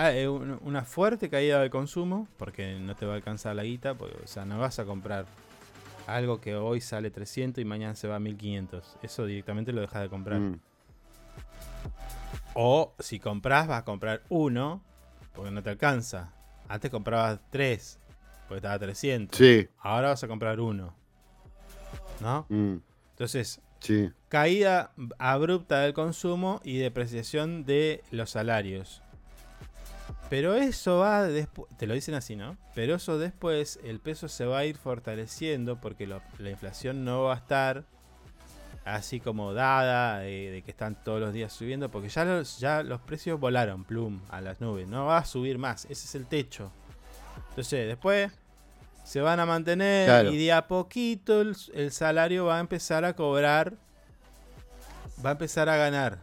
a eh, un- una fuerte caída del consumo, porque no te va a alcanzar la guita, porque, o sea, no vas a comprar algo que hoy sale 300 y mañana se va a 1500. Eso directamente lo dejas de comprar. Mm, O si compras, vas a comprar uno, porque no te alcanza. Antes comprabas tres, porque estaba a 300. Sí, Ahora vas a comprar uno. ¿No? mm, Entonces, sí. caída abrupta del consumo y depreciación de los salarios. Pero eso va después, te lo dicen así, ¿no? Pero eso después el peso se va a ir fortaleciendo porque lo- la inflación no va a estar así como dada de, de que están todos los días subiendo porque ya los, ya los precios volaron, plum, a las nubes. No va a subir más, ese es el techo. Entonces después se van a mantener Claro. y de a poquito el, el salario va a empezar a cobrar, va a empezar a ganar,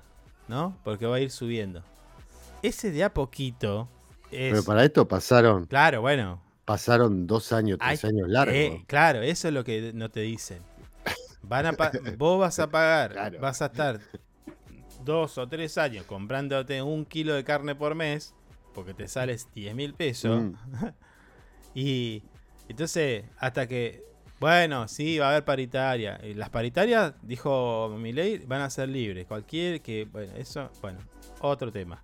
¿no? Porque va a ir subiendo. Ese de a poquito es... Pero para esto pasaron, Claro, bueno. pasaron dos años, tres años largos. eh, claro, eso es lo que no te dicen. Van a pa- vos vas a pagar, Claro. vas a estar dos o tres años comprándote un kilo de carne por mes, porque te sales 10 mil pesos, Mm, y, Entonces, hasta que, bueno, sí, va a haber paritaria. Y las paritarias, dijo Milei, van a ser libres. Cualquier que, bueno, eso, bueno, otro tema.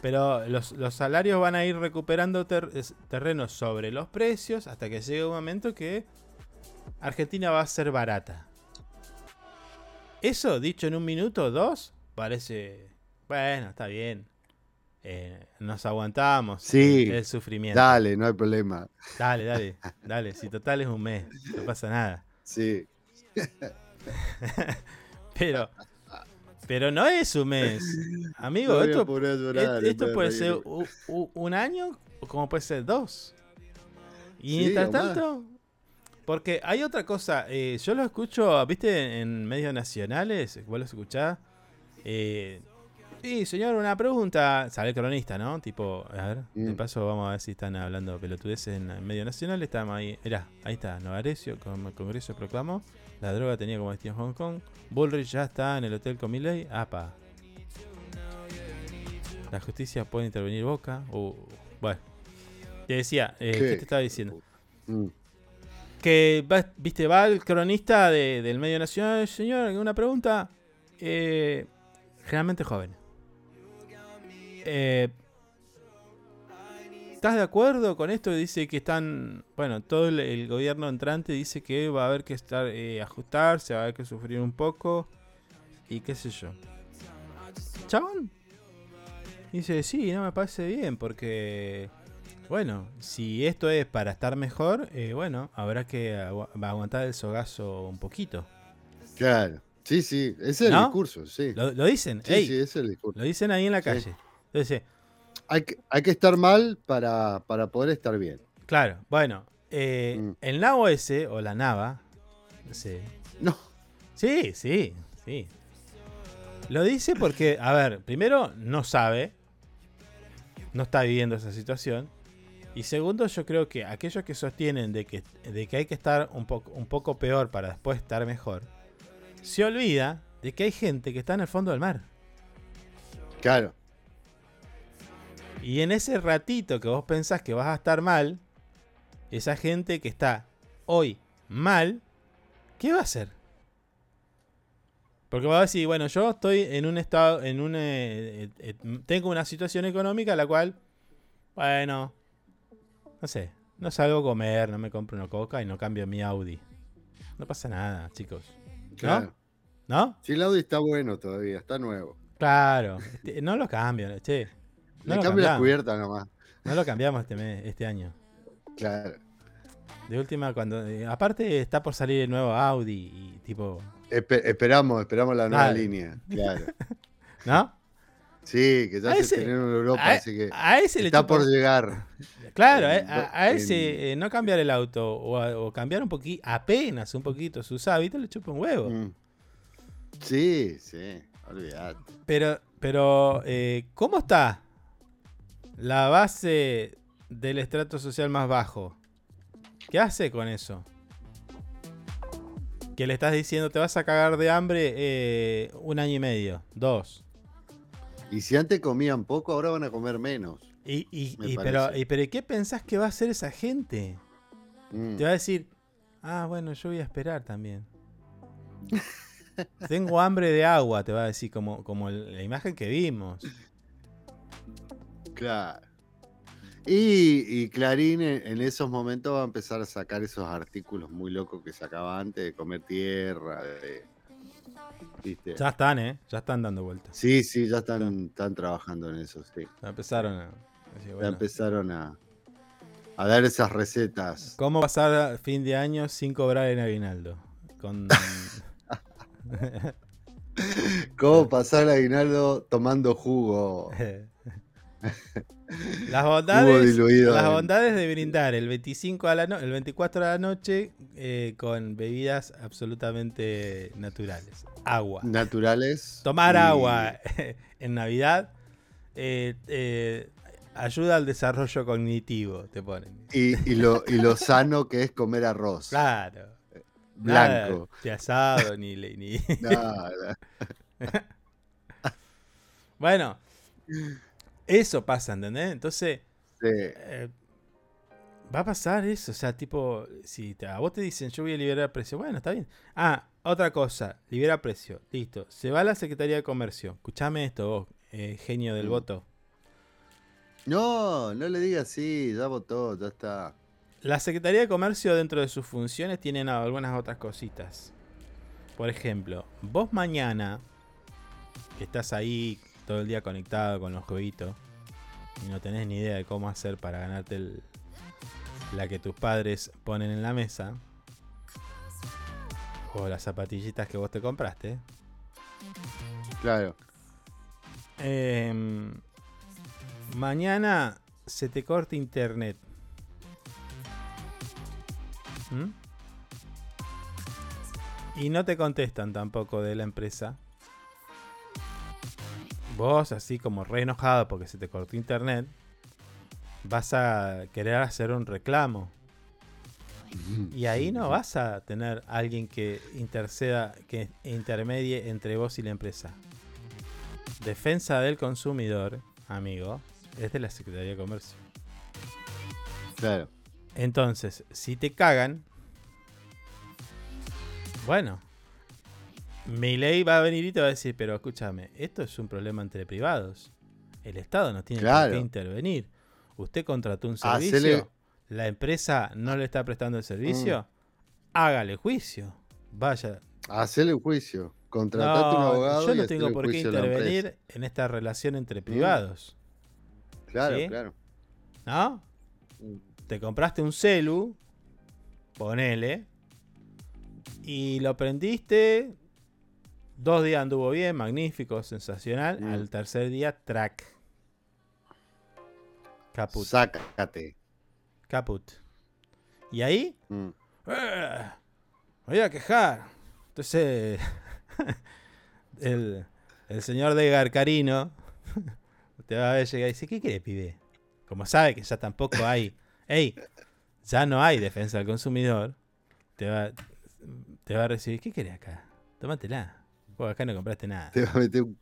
Pero los, los salarios van a ir recuperando ter- terrenos sobre los precios hasta que llegue un momento que Argentina va a ser barata. Eso, dicho en un minuto o dos, parece, bueno, está bien. Eh, nos aguantamos Sí, el, el sufrimiento. Dale, no hay problema. Dale, dale, dale. Si total es un mes, no pasa nada. Sí. Pero, pero no es un mes. Amigo, a esto, llorar, esto puede reí. ser u- u- un año o como puede ser dos. Y Sí, mientras tanto, porque hay otra cosa, eh, yo lo escucho, viste, en medios nacionales, vos lo escuchás. Eh, sí, señor, una pregunta. Sale el cronista, ¿no? Tipo, a ver, de Mm. paso vamos a ver si están hablando pelotudeces en el medio nacional. Estamos ahí, mirá, ahí está, Novarecio, el Congreso proclamó. La droga tenía como destino Hong Kong. Bullrich ya está en el hotel con Milley. Apa. La justicia puede intervenir Boca. Uh, bueno. Te decía, eh, ¿qué? ¿Qué? te estaba diciendo? Mm. Que, va- viste, va el cronista de- del medio nacional. Señor, una pregunta. Eh, generalmente joven. Eh, ¿Estás de acuerdo con esto? Dice que están. Bueno, todo el, el gobierno entrante dice que va a haber que estar eh, ajustarse, va a haber que sufrir un poco. Y qué sé yo. Chabón. Dice, sí, no me parece bien porque. Bueno, si esto es para estar mejor, eh, bueno, habrá que agu- aguantar el sogazo un poquito. Claro. Sí, sí. Ese es el discurso, sí. Lo, lo dicen, Sí, ey, sí, ese es el discurso. lo dicen ahí en la Sí. calle. Entonces, Hay que, hay que estar mal para, para poder estar bien. claro, bueno, eh, Mm. el nabo ese, o la nava, no sé. No. Sí, sí, sí. Lo dice porque, a ver, primero, no sabe, no está viviendo esa situación. Y segundo, yo creo que aquellos que sostienen de que, de que hay que estar un poco, un poco peor para después estar mejor, se olvida de que hay gente que está en el fondo del mar. Claro. Y en ese ratito que vos pensás que vas a estar mal, esa gente que está hoy mal, ¿qué va a hacer? Porque va a decir, bueno, yo estoy en un estado, en un, eh, eh, eh, tengo una situación económica la cual, bueno, no sé, no salgo a comer, no me compro una coca y no cambio mi Audi. No pasa nada, chicos. Claro. ¿No? Si el Audi está bueno todavía, está nuevo. Claro, este, no lo cambio, che. No Le cambio la cubierta nomás. No lo cambiamos este mes, este año. Claro. De última, cuando. eh, aparte, está por salir el nuevo Audi y tipo. Espe- esperamos, esperamos la nueva Dale. línea. Claro. ¿No? Sí, que ya A se estrenaron en Europa, A, así que a ese está por llegar. Claro, a, en- a- ese eh, no cambiar el auto o, cambiar un poquito, apenas un poquito sus hábitos, le chupa un huevo. Mm. Sí, sí, olvidate. Pero, pero eh, ¿cómo está la base del estrato social más bajo? ¿Qué hace con eso? Que le estás diciendo te vas a cagar de hambre eh, un año y medio, dos. Y si antes comían poco, ahora van a comer menos. Y, y- Me y- pero, y- pero ¿y ¿qué pensás que va a hacer esa gente? Mm. Te va a decir, ah, bueno, yo voy a esperar también. Tengo hambre de agua, te va a decir, como, como la imagen que vimos. Claro. Y, y Clarín en, en esos momentos va a empezar a sacar esos artículos muy locos que sacaba antes de comer tierra. de- ¿viste? Ya están, ¿eh? Ya están dando vueltas. Sí, sí, ya están, están trabajando en eso, sí. Ya empezaron a decir, Ya empezaron a, a dar esas recetas. ¿Cómo pasar fin de año sin cobrar en aguinaldo? Con... ¿Cómo pasar aguinaldo tomando jugo? las bondades, las bondades de brindar el 25 a la no- el 24 a la noche eh, con bebidas absolutamente naturales. Agua. naturales. Tomar y- agua en Navidad eh, eh, ayuda al desarrollo cognitivo, te ponen. Y, y lo, y lo sano que es comer arroz. Claro. Blanco. Nada de asado ni, ni- Nada. Bueno, eso pasa, ¿entendés? Entonces, Sí. eh, Va a pasar eso, o sea, tipo, si te- a vos te dicen yo voy a liberar precio, bueno, está bien. Ah, otra cosa, libera precio, listo. Se va a la Secretaría de Comercio. Escuchame esto, vos, eh, genio del Mm. voto. No, no le digas así, ya votó, ya está. La Secretaría de Comercio dentro de sus funciones tienen algunas otras cositas. Por ejemplo, vos mañana, que estás ahí todo el día conectado con los jueguitos y no tenés ni idea de cómo hacer para ganarte el- la que tus padres ponen en la mesa, o las zapatillitas que vos te compraste, Claro. em, mañana se te corta internet. ¿Mm? Y no te contestan tampoco de la empresa. Vos, así como re enojado porque se te cortó internet, vas a querer hacer un reclamo. Y ahí no vas a tener alguien que interceda, que intermedie entre vos y la empresa. Defensa del consumidor, amigo, es de la Secretaría de Comercio. Claro. Entonces, si te cagan, bueno, mi ley va a venir y te va a decir, pero escúchame, esto es un problema entre privados. El Estado no tiene por Claro. qué intervenir. Usted contrató un Hacele- servicio, la empresa no le está prestando el servicio, hágale juicio. Vaya. Hacele un juicio. Contratate un No, abogado. yo no tengo un por qué intervenir en esta relación entre privados. Claro, ¿Sí? claro. ¿No? te compraste un celu, ponele, y lo prendiste, dos días anduvo bien, magnífico, sensacional, Mm. al tercer día, track. Caput, Sácate. caput. Y ahí, Mm. ¡eh! voy a quejar. Entonces, el, el señor de Garcarino te va a ver llegar y dice, ¿qué quiere, pibe? Como sabe que ya tampoco hay, ey, ya no hay defensa del consumidor, te va, te va a recibir, ¿qué querés acá? Tómatela. Vos acá no compraste nada. Te va a meter un,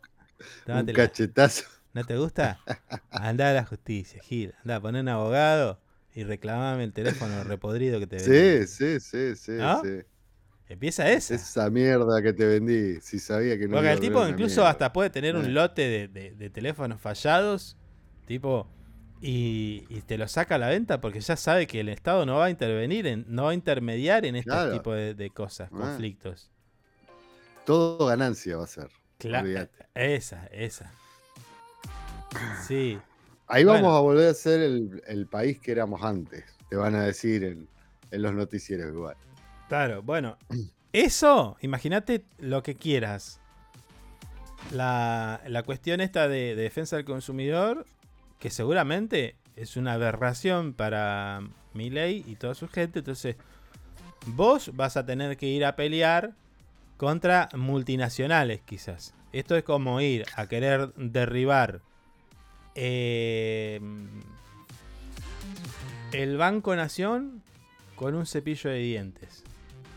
cachetazo. ¿No te gusta? Andá a la justicia, Gil. Andá, poné un abogado y reclamame el teléfono repodrido que te vendí. Sí, sí, sí, sí, ¿No? sí. Empieza esa. Esa mierda que te vendí. Si sabía que no. Porque el tipo incluso mierda. hasta puede tener Eh. un lote de, de- de teléfonos fallados, tipo, y, y te lo saca a la venta porque ya sabe que el Estado no va a intervenir, en, no va a intermediar en este Claro. tipo de, de cosas, Ah. Todo ganancia va a ser. Claro, esa, esa. Sí, Ahí vamos a volver a ser el, el país que éramos antes. Te van a decir en, en los noticieros igual. claro, bueno, eso, imagínate lo que quieras. La, la cuestión esta de, de defensa del consumidor, que seguramente es una aberración para mi ley y toda su gente, entonces vos vas a tener que ir a pelear contra multinacionales quizás. Esto es como ir a querer derribar eh, el Banco Nación con un cepillo de dientes.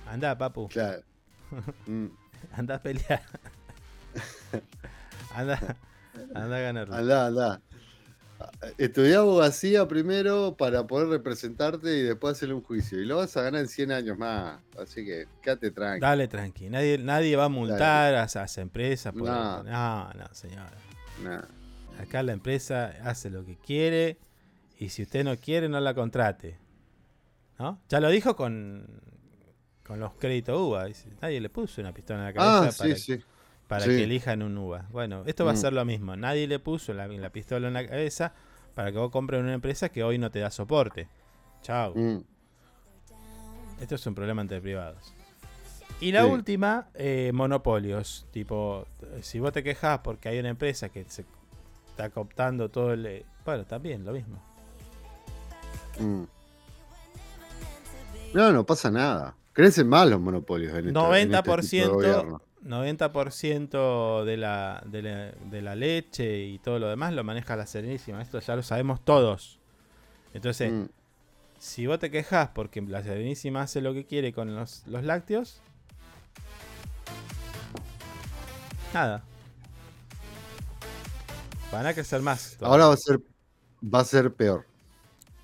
Anda, papu, Claro. Mm. anda a pelear. anda, anda a ganar. Andá, andá. Estudiá abogacía primero para poder representarte y después hacerle un juicio. Y lo vas a ganar en 100 años más. Así que quédate tranquilo. Dale tranqui, nadie, nadie va a multar a esas empresas. por- No. no, no, señora. Acá la empresa hace lo que quiere y si usted no quiere, no la contrate. ¿No? Ya lo dijo con, con los créditos UBA. nadie le puso una pistola en la cabeza Ah, para, sí, sí. Para sí. que elijan un UBA. Bueno, esto va a Mm. ser lo mismo. Nadie le puso la, la pistola en la cabeza para que vos compres una empresa que hoy no te da soporte. Chao. Mm. Esto es un problema entre privados. Y la Sí. última, eh, monopolios. Tipo, eh, si vos te quejas porque hay una empresa que se está cooptando todo el... Bueno, también lo mismo. Mm. No, no pasa nada. Crecen más los monopolios en, esta- en este tipo de 90%, gobierno. 90% de la, de, la, de la leche y todo lo demás lo maneja la Serenísima. Esto ya lo sabemos todos. Entonces, Mm. si vos te quejas porque la Serenísima hace lo que quiere con los, los lácteos, nada. Van a crecer más. Ahora va a ser va a ser peor.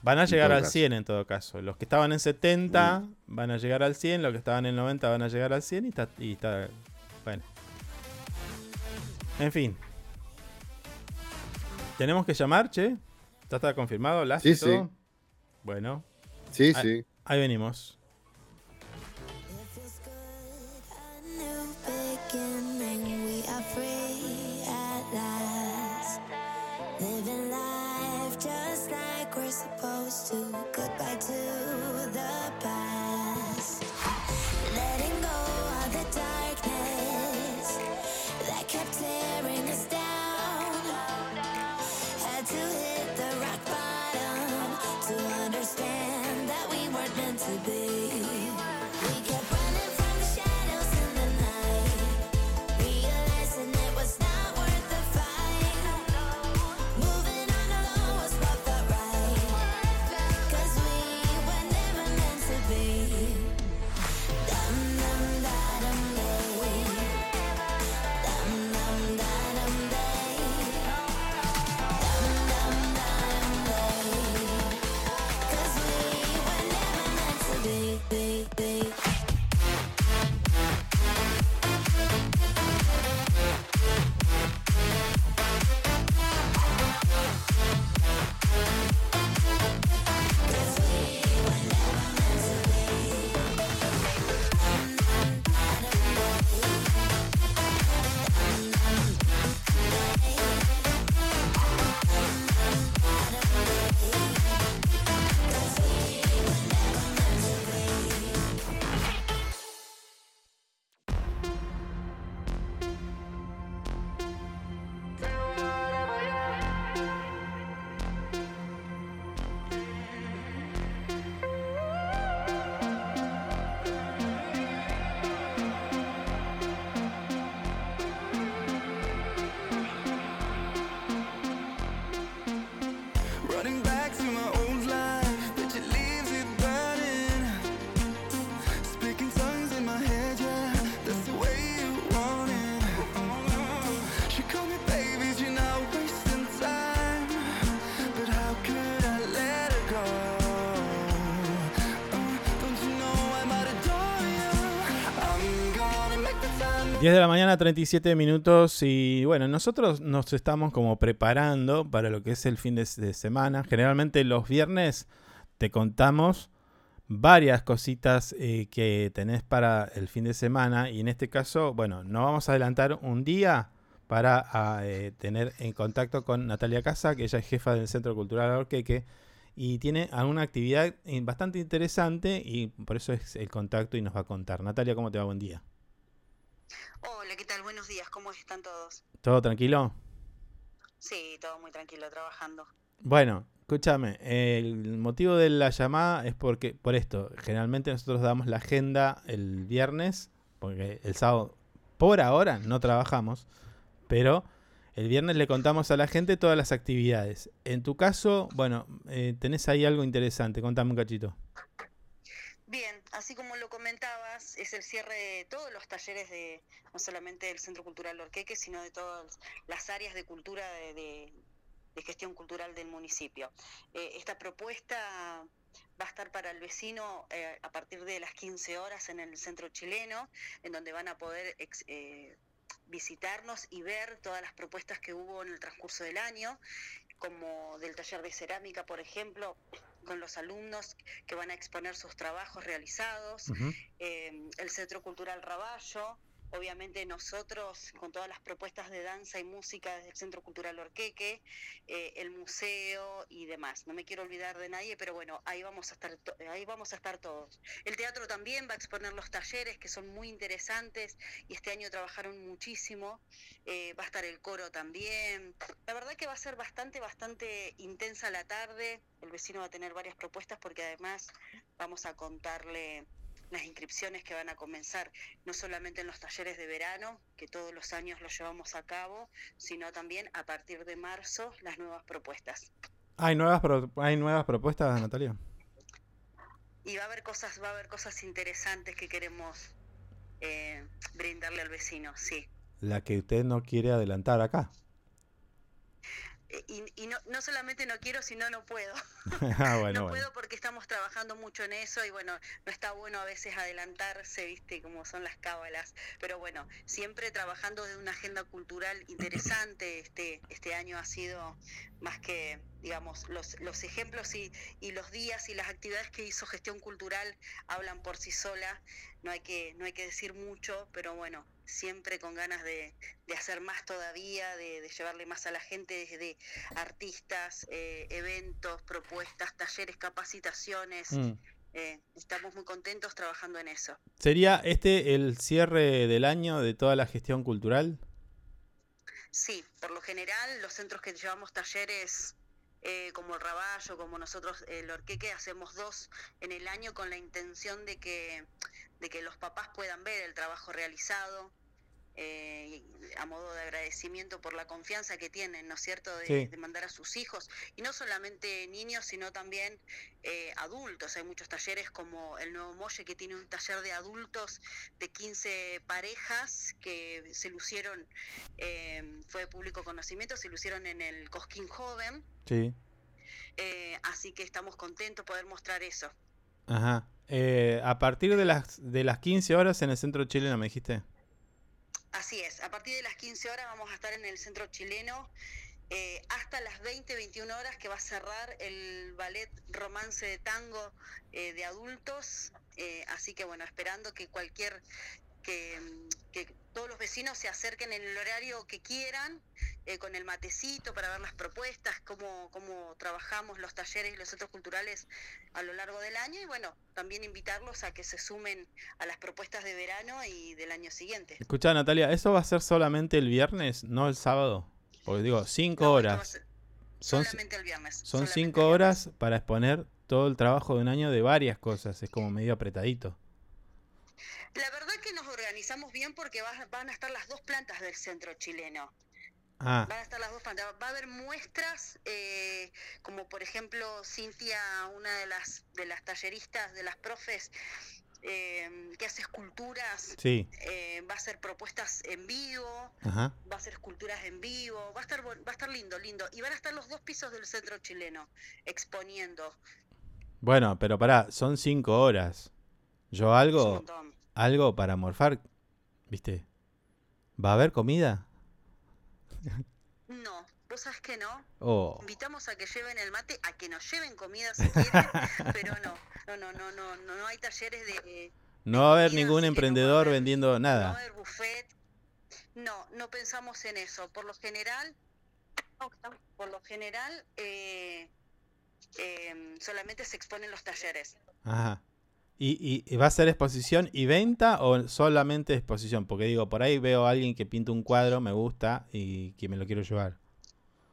Van a llegar al caso. 100 en todo caso. Los que estaban en 70 van a llegar al 100, los que estaban en 90 van a llegar al 100 y está, y está. En fin. ¿Tenemos que llamar, che? ¿Ya está confirmado? ¿Las Sí, y sí. Bueno, Sí, sí. ahí venimos. 10 de la mañana, 37 minutos. Y bueno, nosotros nos estamos como preparando para lo que es el fin de, semana. Generalmente los viernes te contamos varias cositas eh, que tenés para el fin de semana. Y en este caso, bueno, nos vamos a adelantar un día para eh, tener en contacto con Natalia Casa, que ella es jefa del Centro Cultural Orqueque. Y tiene alguna actividad bastante interesante y por eso es el contacto y nos va a contar. Natalia, ¿cómo te va? Buen día. Hola, ¿qué tal? Buenos días, ¿cómo están todos? ¿Todo tranquilo? Sí, todo muy tranquilo, trabajando. Bueno, escúchame, el motivo de la llamada es porque por esto, generalmente nosotros damos la agenda el viernes, porque el sábado por ahora no trabajamos, pero el viernes le contamos a la gente todas las actividades. En tu caso, bueno, eh, tenés ahí algo interesante, contame un cachito. Bien, así como lo comentabas, es el cierre de todos los talleres de, no solamente del Centro Cultural Orqueque, sino de todas las áreas de cultura de, gestión cultural del municipio. Eh, esta propuesta va a estar para el vecino eh, a partir de las 15 horas en el Centro Chileno, en donde van a poder eh, visitarnos y ver todas las propuestas que hubo en el transcurso del año, como del taller de cerámica, por ejemplo, con los alumnos que van a exponer sus trabajos realizados, eh, el Centro Cultural Raballo, obviamente nosotros con todas las propuestas de danza y música desde el Centro Cultural Orqueque, eh, el museo y demás. No me quiero olvidar de nadie, pero bueno, ahí vamos a estar ahí vamos a estar todos. El teatro también va a exponer los talleres que son muy interesantes y este año trabajaron muchísimo. Eh, va a estar el coro también. La verdad que va a ser bastante, bastante intensa la tarde. El vecino va a tener varias propuestas porque además vamos a contarle las inscripciones que van a comenzar, no solamente en los talleres de verano, que todos los años los llevamos a cabo, sino también a partir de marzo las nuevas propuestas. ¿Hay nuevas, pro- ¿Hay nuevas propuestas, Natalia? Y va a haber cosas, va a haber cosas interesantes que queremos eh, brindarle al vecino, sí. La que usted no quiere adelantar acá. Eh, y, y no, no solamente no quiero, sino no puedo. ah, bueno, no bueno. puedo porque estamos trabajando mucho en eso y bueno, no está bueno a veces adelantarse, viste, como son las cábalas. Pero bueno, siempre trabajando de una agenda cultural interesante. Este, este año ha sido más que, digamos, los, los ejemplos y, y los días y las actividades que hizo gestión cultural hablan por sí sola. No hay que, no hay que decir mucho, pero bueno, siempre con ganas de, de hacer más todavía, de, de llevarle más a la gente desde artistas, eh, eventos, propuestas, talleres, capacitaciones. Mm. Eh, estamos muy contentos trabajando en eso. ¿Sería este el cierre del año de toda la gestión cultural? Sí, por lo general los centros que llevamos talleres eh, como el Raballo, como nosotros el Orqueque, hacemos dos en el año con la intención de que, de que los papás puedan ver el trabajo realizado. eh, a modo de agradecimiento por la confianza que tienen, ¿no es cierto?, de, Sí. de mandar a sus hijos, y no solamente niños, sino también eh, adultos. Hay muchos talleres como el Nuevo Molle, que tiene un taller de adultos de 15 parejas que se lucieron, eh, fue de público conocimiento, se lucieron en el Cosquín Joven, Sí. eh, así que estamos contentos de poder mostrar eso. Ajá. Eh, a partir de las, de las 15 horas en el centro chileno, me dijiste. Así es, a partir de las 15 horas vamos a estar en el centro chileno eh, hasta las 20, 21 horas que va a cerrar el ballet romance de tango eh, de adultos. eh, así que bueno, esperando que cualquier, que, que todos los vecinos se acerquen en el horario que quieran, eh, con el matecito para ver las propuestas, cómo, cómo trabajamos los talleres y los centros culturales a lo largo del año y bueno, también invitarlos a que se sumen a las propuestas de verano y del año siguiente. Escucha, Natalia, ¿eso va a ser solamente el viernes, no el sábado? Porque digo, 5 No, esto va a horas. Son, solamente el viernes. son solamente 5 el horas viernes. para exponer todo el trabajo de un año de varias cosas. Es como medio apretadito. La verdad que nos organizamos bien porque va- van a estar las dos plantas del centro chileno. Ah, Van a estar las dos plantas. Va a haber muestras, eh, como por ejemplo Cintia, una de las de las talleristas, de las profes, eh, que hace esculturas, sí. eh, va a hacer propuestas en vivo, Ajá. va a hacer esculturas en vivo, va a estar va a estar lindo, lindo. Y van a estar los dos pisos del centro chileno exponiendo. Bueno, pero pará, son 5 horas. Yo algo, algo para morfar, ¿viste? ¿Va a haber comida? No, vos sabés que no. Oh, Invitamos a que lleven el mate, a que nos lleven comida si quieren, pero no, no, no, no, no, no, no hay talleres de no va a haber ningún no emprendedor haber- vendiendo no va a nada. haber buffet. No, no pensamos en eso. Por lo general, por lo general, eh, eh, solamente se exponen los talleres. Ajá. ¿Y, y- va a ser exposición y venta o solamente exposición? Porque digo, por ahí veo a alguien que pinta un cuadro, me gusta y que me lo quiero llevar.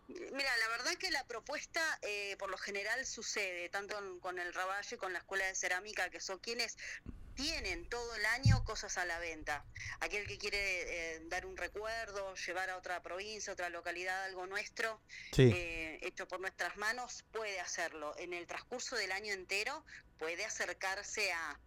Mira, la verdad que la propuesta eh, por lo general sucede, tanto en- con el Raballo y con la Escuela de Cerámica, que son quienes tienen todo el año cosas a la venta. Aquel que quiere eh, dar un recuerdo, llevar a otra provincia, otra localidad, algo nuestro, Sí. eh, hecho por nuestras manos, puede hacerlo. En el transcurso del año entero puede acercarse a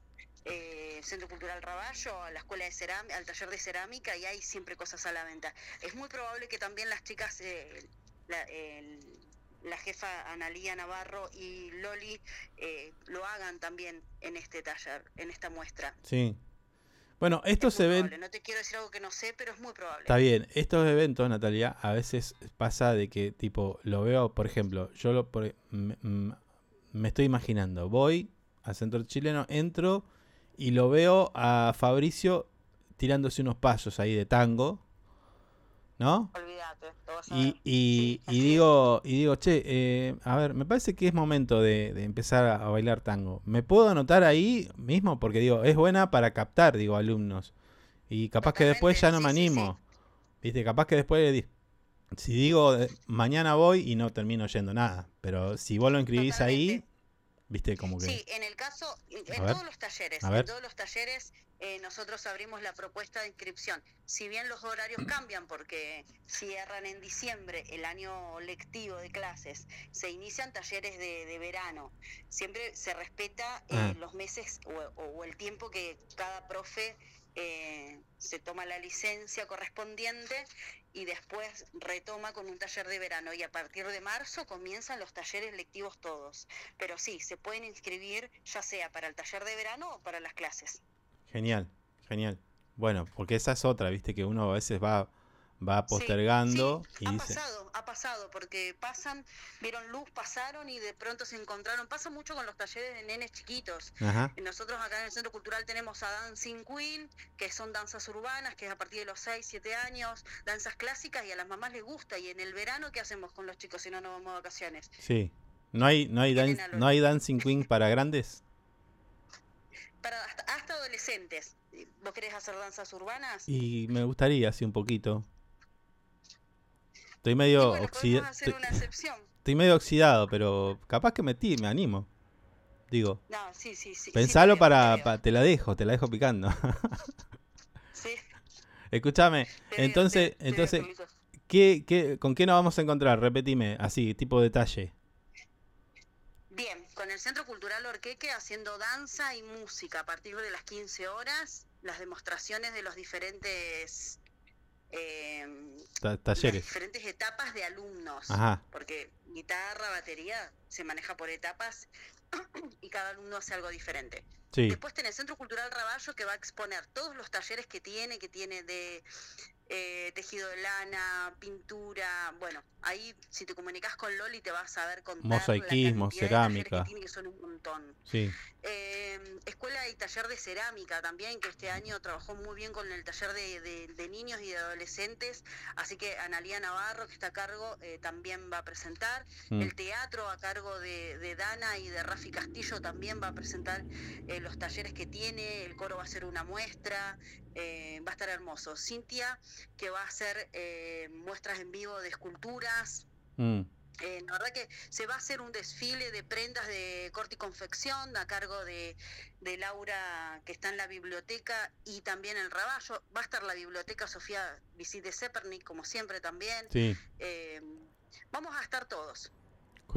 eh, Centro Cultural Raballo, a la escuela de cerámica, al taller de cerámica y hay siempre cosas a la venta. Es muy probable que también las chicas, eh, la, el- la jefa Analía Navarro y Loli eh, lo hagan también en este taller, en esta muestra. Sí. Bueno, estos Es eventos... probable. No te quiero decir algo que no sé, pero es muy probable. Está bien, estos eventos, Natalia, a veces pasa de que, tipo, lo veo, por ejemplo, yo lo, por- me, m- me estoy imaginando, voy al centro chileno, entro y lo veo a Fabricio tirándose unos pasos ahí de tango, ¿no? Olvídate, Y, y, y digo, y digo, che, eh, a ver, me parece que es momento de, de empezar a, a bailar tango. ¿Me puedo anotar ahí mismo? Porque digo, es buena para captar, digo, alumnos. Y capaz que después ya no me Totalmente, sí, sí, animo. Viste, capaz que después, di- si digo, eh, mañana voy y no termino yendo nada. Pero si vos lo inscribís ahí. Viste, como que... Sí, en el caso, en todos los talleres, en todos los talleres eh, nosotros abrimos la propuesta de inscripción. Si bien los horarios cambian porque cierran en diciembre el año lectivo de clases, se inician talleres de, de verano. Siempre se respeta eh, Ah. los meses o, o- o el tiempo que cada profe eh, se toma la licencia correspondiente y después retoma con un taller de verano y a partir de marzo comienzan los talleres lectivos todos. Pero sí, se pueden inscribir ya sea para el taller de verano o para las clases. Genial, genial. Bueno, porque esa es otra, viste, que uno a veces va, va postergando sí, y ha dice, pasado, ha pasado, porque pasan, vieron luz, pasaron y de pronto se encontraron. Pasa mucho con los talleres de nenes chiquitos. ajá, Nosotros acá en el Centro Cultural tenemos a Dancing Queen, que son danzas urbanas, que es a partir de los 6, 7 años, danzas clásicas y a las mamás les gusta. Y en el verano, ¿qué hacemos con los chicos si no nos vamos de vacaciones? sí. No hay, no hay, dan- no hay Dancing Queen para grandes. Para hasta, hasta adolescentes. ¿Vos querés hacer danzas urbanas? Y me gustaría, así un poquito. Estoy medio bueno, oxida- podemos hacer estoy, medio oxidado, pero capaz que metí, me animo. Digo, No, sí, sí, sí. pensalo para, te la dejo, te la dejo picando. Sí, Escúchame, te entonces, te- entonces. ¿qué, qué, con qué nos vamos a encontrar? Repetime, así, tipo detalle. Bien, con el Centro Cultural Orqueque haciendo danza y música a partir de las 15 horas, las demostraciones de los diferentes eh, las talleres. diferentes etapas de alumnos, Ajá, porque guitarra, batería se maneja por etapas y cada alumno hace algo diferente. sí, Después tenés el Centro Cultural Raballo que va a exponer todos los talleres que tiene, que tiene de eh, tejido de lana, pintura, bueno, ahí si te comunicas con Loli te vas a ver la Mosaicismo, cerámica. que tiene, que son un montón. sí. Eh, escuela y taller de cerámica también, que este año trabajó muy bien con el taller de, de- de niños y de adolescentes, así que Analía Navarro, que está a cargo, eh, también va a presentar. mm, El teatro a cargo de, de Dana y de Rafi Castillo también va a presentar eh, los talleres que tiene, el coro va a hacer una muestra, eh, va a estar hermoso. Cintia, que va a hacer eh, muestras en vivo de esculturas, mm, eh, la verdad que se va a hacer un desfile de prendas de corte y confección a cargo de, de Laura que está en la biblioteca y también el Raballo. Va a estar la biblioteca Sofía Visite Zepernik como siempre también. sí. Eh, vamos a estar todos.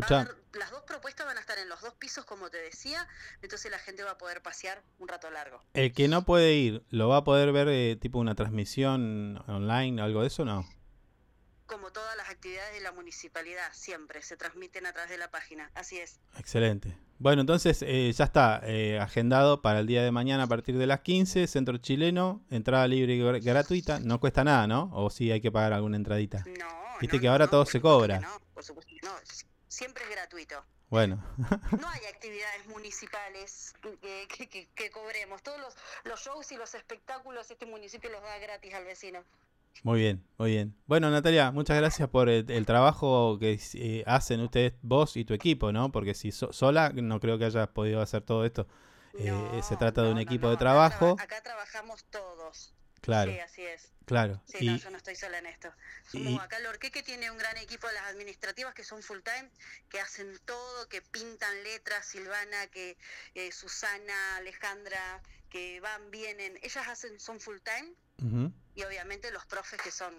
A las dos propuestas van a estar en los dos pisos como te decía, entonces la gente va a poder pasear un rato largo. el que no puede ir, ¿lo va a poder ver eh, tipo una transmisión online, algo de eso no? Como todas las actividades de la municipalidad, siempre se transmiten a través de la página. Así es. Excelente. Bueno, entonces eh, ya está eh, agendado para el día de mañana a partir de las 15, Centro Chileno, entrada libre y gr- gratuita, no cuesta nada, ¿no? O sí hay que pagar alguna entradita. No, Viste no, que ahora no, todo se cobra. No, por supuesto que no, siempre es gratuito. Bueno, No hay actividades municipales que, que- que- que cobremos. Todos los, los shows y los espectáculos este municipio los da gratis al vecino. Muy bien, muy bien. Bueno, Natalia, muchas gracias por el, el trabajo que eh, hacen ustedes, vos y tu equipo, ¿no? Porque si so- sola no creo que hayas podido hacer todo esto. Eh, No, se trata de no, un no, equipo no, de trabajo. traba- Acá, trabajamos todos. Claro, Sí, así es. claro. Sí, no, Y, yo no estoy sola en esto. y- Somos acá el Orqueque tiene un gran equipo de las administrativas que son full time, que hacen todo, que pintan letras, Silvana, que eh, Susana, Alejandra, que van, vienen, ellas hacen, son full time ujú. Y obviamente los profes que son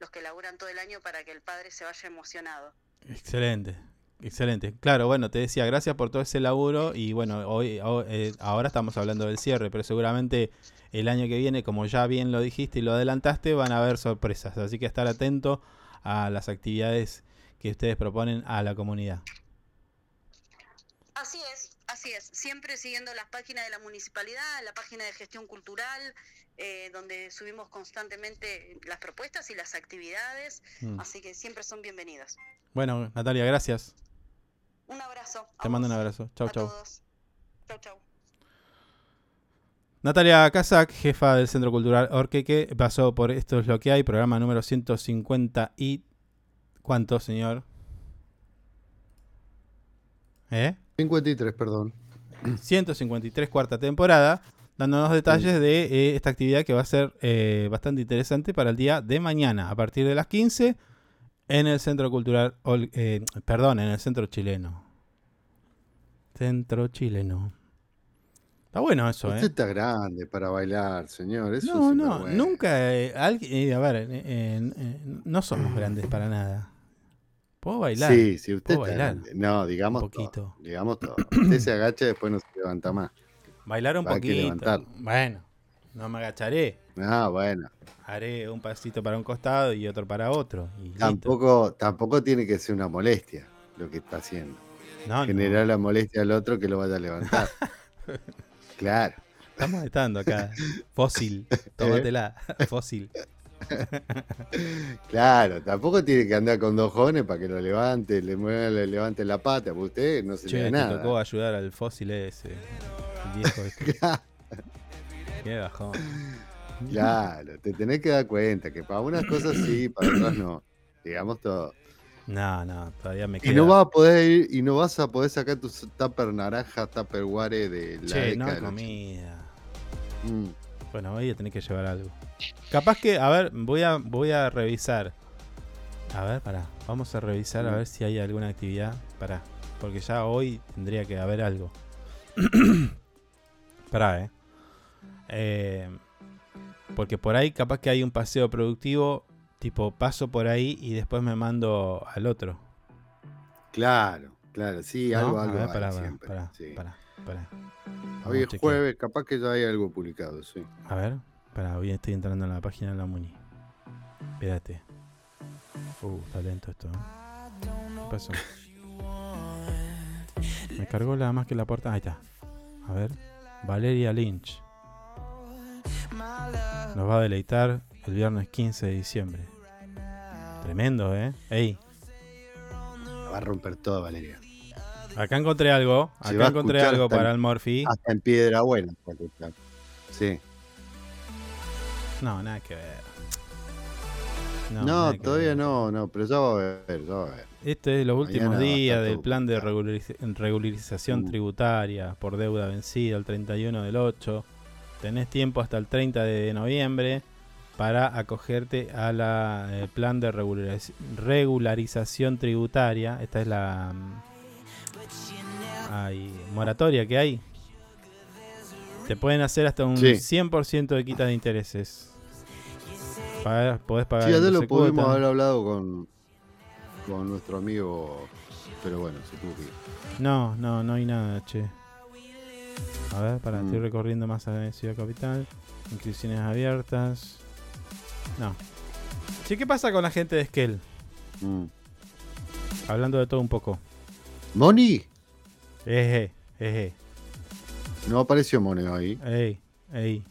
los que laburan todo el año para que el padre se vaya emocionado. Excelente, excelente. Claro, bueno, te decía, gracias por todo ese laburo y bueno, hoy ho- eh, ahora estamos hablando del cierre, pero seguramente el año que viene, como ya bien lo dijiste y lo adelantaste, van a haber sorpresas, así que estar atento a las actividades que ustedes proponen a la comunidad. Así es, así es. Siempre siguiendo las páginas de la municipalidad, la página de gestión cultural, eh, donde subimos constantemente las propuestas y las actividades. Mm. Así que siempre son bienvenidos. Bueno, Natalia, gracias. Un abrazo. Te mando un abrazo. Chau, a chau. todos. Chau, chau. Natalia Kazak, jefa del Centro Cultural Orqueque, pasó por Esto es lo que hay, programa número 150 y... ¿Cuánto, señor? ¿Eh? 53, perdón. 153, cuarta temporada, dándonos detalles de eh, esta actividad que va a ser eh, bastante interesante para el día de mañana, a partir de las 15, en el Centro Cultural, eh, perdón, en el Centro Chileno. Centro Chileno. Está bueno eso, Usted ¿eh? está grande para bailar, señor. Eso No, no, nunca. eh, alguien- eh, a ver, no somos grandes para nada. Puedo bailar Sí, sí, usted Puedo está bailar. grande. No, digamos un poquito. todo. Digamos todo. Usted se agacha y después no se levanta más. Bailar un que poquito. Bueno, No me agacharé. Ah, bueno. Haré un pasito para un costado y otro para otro. Y listo. Tampoco, tampoco tiene que ser una molestia lo que está haciendo. No, no. Generar la molestia al otro que lo vaya a levantar. claro. Estamos molestando acá. Fósil. Tómatela. Fósil. Claro, tampoco tiene que andar con dos jóvenes para que lo levante, le mueva, le levante la pata, porque usted no se le Che, da te nada. tocó ayudar al fósil ese. Viejo ese. Qué bajón. Claro, te tenés que dar cuenta que para unas cosas sí, para otras no. Digamos todo. No, no, todavía me Y queda. no vas a poder ir, y no vas a poder sacar tus tupper naranja, tupper ware de la Che, no década del comida. 80. Mm. Bueno, voy a tener que llevar algo. Capaz que, a ver, voy a, voy a revisar. A ver, pará. Vamos a revisar a ver si hay alguna actividad. Pará. Porque ya hoy tendría que haber algo. pará, eh. Eh, Porque por ahí capaz que hay un paseo productivo. Tipo, paso por ahí y después me mando al otro. Claro, claro, sí, ¿no? algo, a algo ver, pará, pará, pará, sí. pará, pará. Vamos Hoy es jueves, capaz que ya hay algo publicado, sí. A ver, para, hoy estoy entrando en la página de la Muni. Espérate. Uh, está lento esto. ¿eh? ¿Qué pasó? Me cargó la más que la puerta. Ahí está. A ver. Valeria Lynch. Nos va a deleitar el viernes 15 de diciembre. Tremendo, ¿eh? Ey, va a romper todo, Valeria. acá encontré algo. Acá encontré algo para el Morphy. Hasta en piedra buena. Sí. No, nada que ver. No, todavía ver. no, no, pero ya va a ver, ya va a ver. Este es los últimos Mañana días del plan de regulariz- regularización Uh. tributaria por deuda vencida el 31 del 8. Tenés tiempo hasta el 30 de noviembre para acogerte a la eh, plan de regulariz- regularización tributaria. Esta es la mm, moratoria que hay. Te pueden hacer hasta un Sí. 100% de quita de intereses. Pagar- podés pagar Sí, en ayer lo 12 pudimos haber hablado con, con nuestro amigo, pero bueno, se tuvo que ir. No, no, no hay nada, che. A ver, para, Mm. estoy recorriendo más a Ciudad Capital. Inscripciones abiertas. No. Che, ¿qué pasa con la gente de Skell? Mm. Hablando de todo un poco. ¿Moni? Eje, eje, No apareció Moni ahí. ey, ey.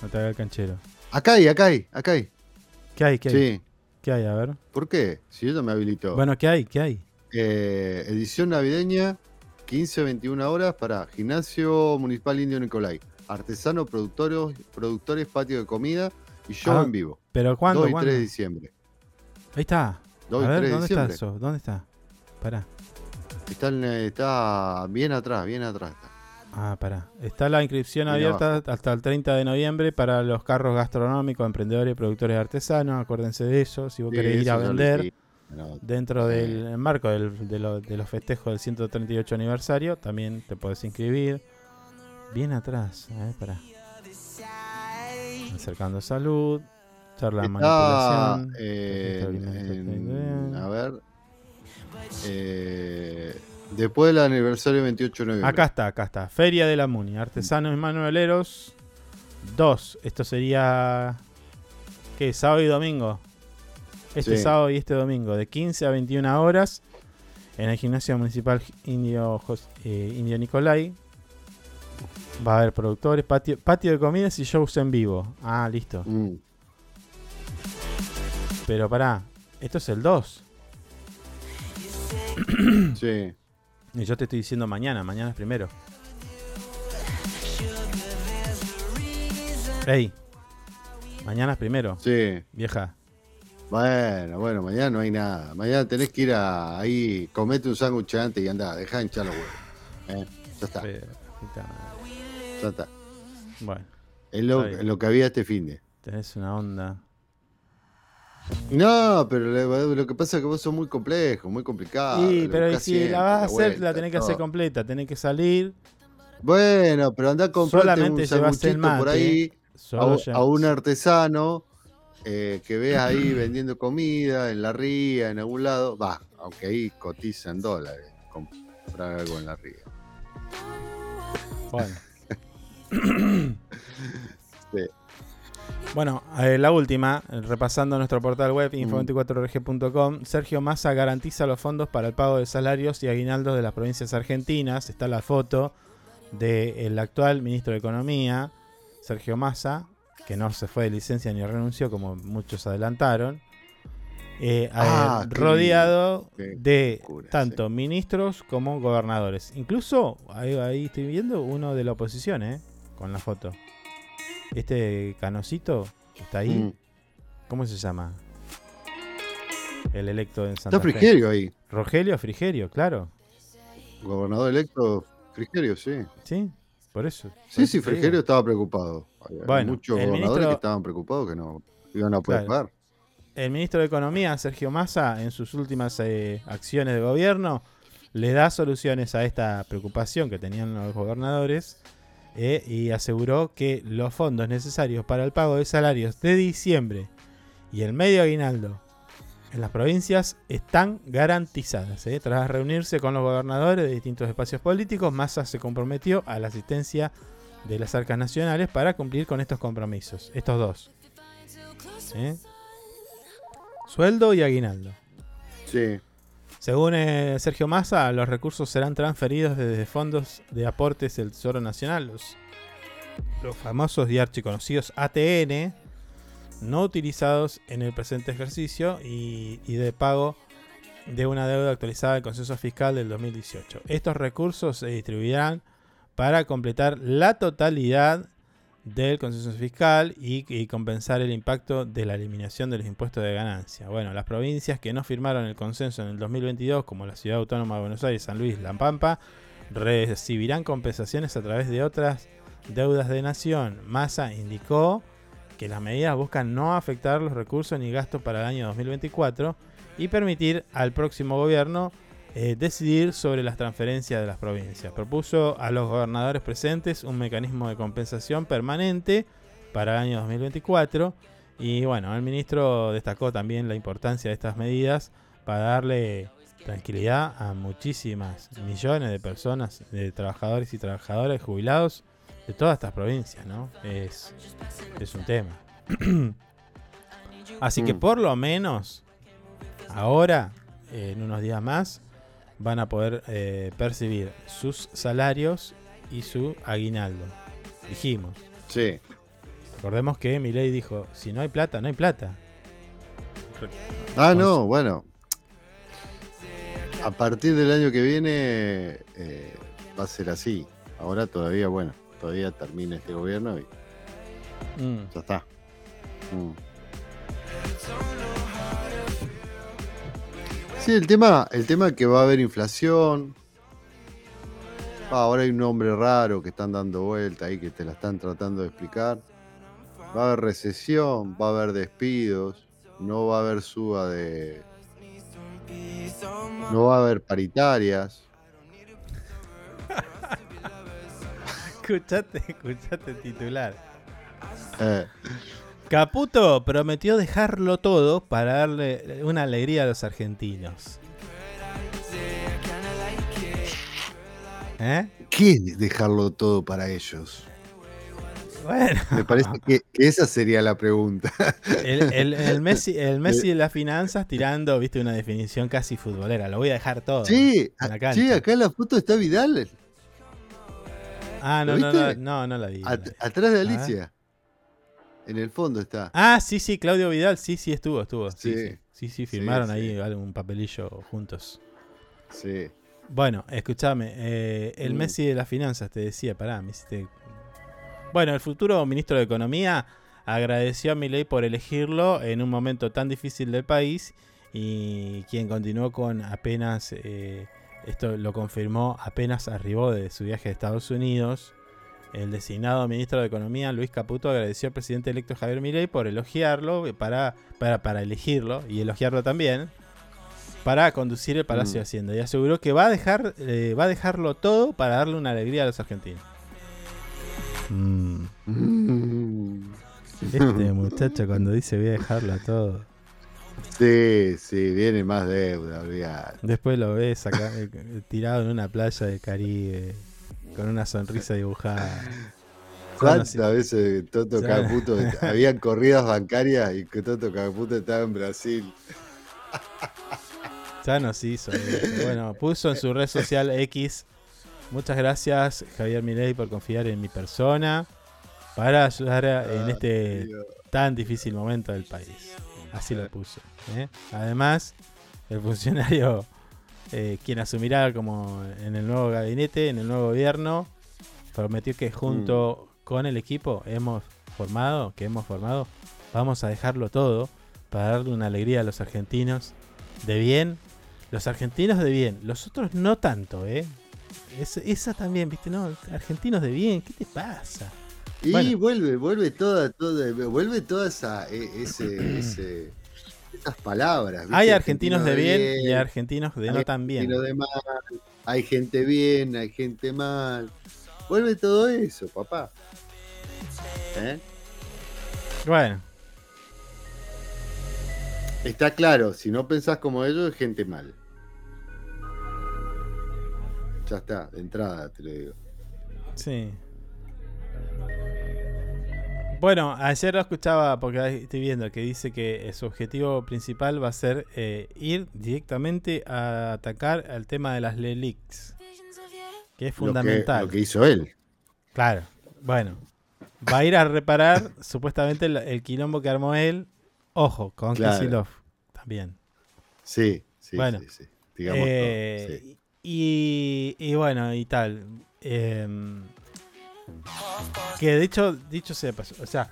No te haga el canchero. Acá hay, acá hay, acá hay. ¿Qué hay? ¿Qué hay? Sí. ¿Qué hay? A ver. ¿Por qué? Si ella me habilitó. Bueno, ¿qué hay? ¿Qué hay? Eh, edición navideña, 15-21 horas para Gimnasio Municipal Indio Nicolai. Artesanos, productores, productores, patio de comida y show Ah, en vivo. ¿Pero cuándo? 2 y ¿Cuándo? 3 de diciembre. Ahí está. 2 A ver, 3 de ¿dónde está eso? ¿Dónde está? Pará. Está, eh, está bien atrás, bien atrás. está. Ah, pará. Está la inscripción abierta abajo. hasta el 30 de noviembre para los carros gastronómicos, emprendedores y productores artesanos. Acuérdense de eso. Si vos Sí, querés ir a vender. No, dentro Sí. del marco del- de, lo- de los festejos del 138 aniversario, también te podés inscribir. Bien atrás. A ver, pará. Acercando salud. Charla Está manipulación. eh, en- a ver. eh, después del aniversario 28 de noviembre. Acá está, acá está. Feria de la Muni. Artesanos y manueleros. Dos. Esto sería. ¿Qué? Sábado y domingo. Este Sí. sábado y este domingo. De 15 a 21 horas. En el gimnasio municipal Indio, eh, Indio Nicolai. Va a haber productores, patio, patio de comidas y shows en vivo. Ah, listo. Mm, Pero pará. Esto es el 2. sí. Y yo te estoy diciendo mañana. Mañana es primero. Ey. Mañana es primero. Sí. Vieja. Bueno, bueno, mañana no hay nada. Mañana tenés que ir a, ahí, comete un sándwich antes y anda, dejá de hinchar los huevos. ¿eh? Ya está, ya está. Bueno, Es lo, lo que había este fin de. tenés una onda. No, pero lo, que pasa es que vos sos muy complejo, muy complicado. lo pero si siempre, la vas a hacer, vuelta, la tenés que hacer completa. Tenés que salir. Bueno, pero andá a comprarte un sanguchito por ahí a, Solo un- ya- a un artesano eh, que veas ahí vendiendo comida en la ría, en algún lado. Va, aunque ahí cotizan dólares comprar algo en la ría. Bueno. Bueno, eh, la última, repasando nuestro portal web info24rg.com, Sergio Massa garantiza los fondos para el pago de salarios y aguinaldos de las provincias argentinas. Está la foto del actual ministro de Economía, Sergio Massa, que no se fue de licencia ni renunció como muchos adelantaron. eh, Ah, eh, rodeado Qué de locura, tanto ministros como gobernadores. Incluso, ahí, ahí estoy viendo uno de la oposición, ¿eh? Con la foto. Este canosito que está ahí, Mm. ¿cómo se llama? El electo en Está Santa Fe. Frigerio ahí. Rogelio Frigerio, claro. Gobernador electo Frigerio, sí. ¿Sí? Por eso. Sí, sí, Frigerio estaba preocupado. Había Bueno, muchos gobernadores ministro- que estaban preocupados que no iban a poder Claro. pagar. El ministro de Economía, Sergio Massa, en sus últimas eh, acciones de gobierno, le da soluciones a esta preocupación que tenían los gobernadores eh, y aseguró que los fondos necesarios para el pago de salarios de diciembre y el medio aguinaldo en las provincias están garantizadas. eh. Tras reunirse con los gobernadores de distintos espacios políticos, Massa se comprometió a la asistencia de las arcas nacionales para cumplir con estos compromisos, estos dos. ¿eh? Sueldo y aguinaldo. Sí. Según eh, Sergio Massa, los recursos serán transferidos desde fondos de aportes del Tesoro Nacional, los, famosos y archiconocidos ATN, no utilizados en el presente ejercicio y, y de pago de una deuda actualizada del consenso fiscal del 2018. Estos recursos se distribuirán para completar la totalidad del consenso fiscal y, compensar el impacto de la eliminación de los impuestos de ganancia. Bueno, las provincias que no firmaron el consenso en el 2022, como la Ciudad Autónoma de Buenos Aires, San Luis, La Pampa, recibirán compensaciones a través de otras deudas de nación. Massa indicó que las medidas buscan no afectar los recursos ni gastos para el año 2024 y permitir al próximo gobierno eh, decidir sobre las transferencias de las provincias. Propuso a los gobernadores presentes un mecanismo de compensación permanente para el año 2024 y bueno, el ministro destacó también la importancia de estas medidas para darle tranquilidad a muchísimas millones de personas, de trabajadores y trabajadoras jubilados de todas estas provincias, ¿no? Es, es un tema. Así que Mm. por lo menos ahora, en unos días más, van a poder eh, percibir sus salarios y su aguinaldo. Dijimos. Sí. Recordemos que Milei dijo, si no hay plata, no hay plata. Ah, no, bueno. A partir del año que viene eh, va a ser así. Ahora todavía, bueno, todavía termina este gobierno y Mm. ya está. Mm. Sí, el tema, el tema es que va a haber inflación. Ah, ahora hay un nombre raro que están dando vuelta ahí que te la están tratando de explicar. Va a haber recesión, va a haber despidos, no va a haber suba de. No va a haber paritarias. Escuchate, escuchate titular. Eh, Caputo prometió dejarlo todo para darle una alegría a los argentinos. ¿Eh? ¿Qué es dejarlo todo para ellos? Bueno, Me parece que, que esa sería la pregunta. el, el- el Messi, el Messi de las finanzas tirando, viste, una definición casi futbolera. Lo voy a dejar todo. Sí, en la sí, acá en la foto está Vidal, Ah, no, ¿Lo no, no, no, no la vi. at- atrás de. Alicia. En el fondo está. Ah, sí, sí, Claudio Vidal, sí, sí, estuvo, estuvo. Sí, Sí. sí, sí, sí, firmaron ahí algún papelillo juntos. Sí. Bueno, escúchame, eh, el Mm. Messi de las finanzas, te decía, pará, me hiciste... Bueno, el futuro ministro de Economía agradeció a Milei por elegirlo en un momento tan difícil del país y quien continuó con apenas, eh, esto lo confirmó apenas arribó de su viaje a Estados Unidos. El designado ministro de Economía, Luis Caputo, agradeció al presidente electo Javier Milei por elogiarlo, eh, para, para, para elegirlo y elogiarlo también, para conducir el Palacio Mm. de Hacienda. Y aseguró que va a, dejar, eh, va a dejarlo todo para darle una alegría a los argentinos. Mm, Mm. este muchacho cuando dice voy a dejarlo todo. Sí, sí, viene más deuda, olvidate. Después lo ves acá eh, tirado en una playa del Caribe, con una sonrisa dibujada. ¿Cuántas veces Toto. Caputo habían corridas bancarias y que Toto Caputo estaba en Brasil? Ya nos hizo. Bueno, puso en su red social X. Muchas gracias, Javier Milei, por confiar en mi persona para ayudar a- en este tan difícil momento del país. Así lo puso. ¿eh? Además, el funcionario eh, quien asumirá como en el nuevo gabinete, en el nuevo gobierno, prometió que junto con el equipo hemos formado, que hemos formado, vamos a dejarlo todo para darle una alegría a los argentinos de bien. Los argentinos de bien, los otros no tanto, ¿eh? Es- esa también, ¿viste? No, argentinos de bien, ¿qué te pasa? Y Bueno. vuelve, vuelve toda, toda, vuelve toda esa, e- ese, ese- esas palabras. ¿viste? Hay argentinos de bien y argentinos de no tan bien. de mal, hay gente bien, hay gente mal. Vuelve todo eso, papá. ¿Eh? Bueno, Está claro, si no pensás como ellos, es gente mal. Ya está, de entrada te lo digo. sí. Bueno, ayer lo escuchaba porque estoy viendo que dice que eh, su objetivo principal va a ser eh, ir directamente a atacar al tema de las LELIX, que es Lo que- fundamental. Lo que, hizo él. Claro, bueno, va a ir a reparar supuestamente el, el quilombo que armó él. Ojo, con Claro. También. Sí, sí, Bueno, sí, sí. Digamos Eh, todo, sí. y, y bueno, y tal. Em, que de hecho, dicho sea o sea,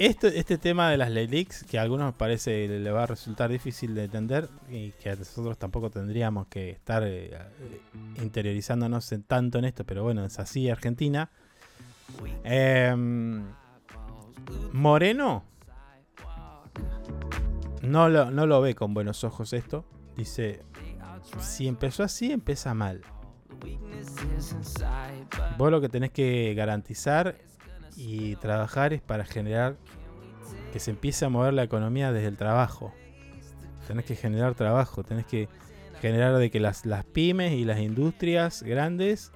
esto, este tema de las LELIX, que a algunos parece le, va a resultar difícil de entender y que nosotros tampoco tendríamos que estar eh, eh, interiorizándonos tanto en esto, pero bueno, es así Argentina. Em, Moreno no lo, no lo ve con buenos ojos esto. Dice, si empezó así, empieza mal. Vos lo que tenés que garantizar y trabajar es para generar que se empiece a mover la economía desde el trabajo. Tenés que generar trabajo, tenés que generar de que las, las pymes y las industrias grandes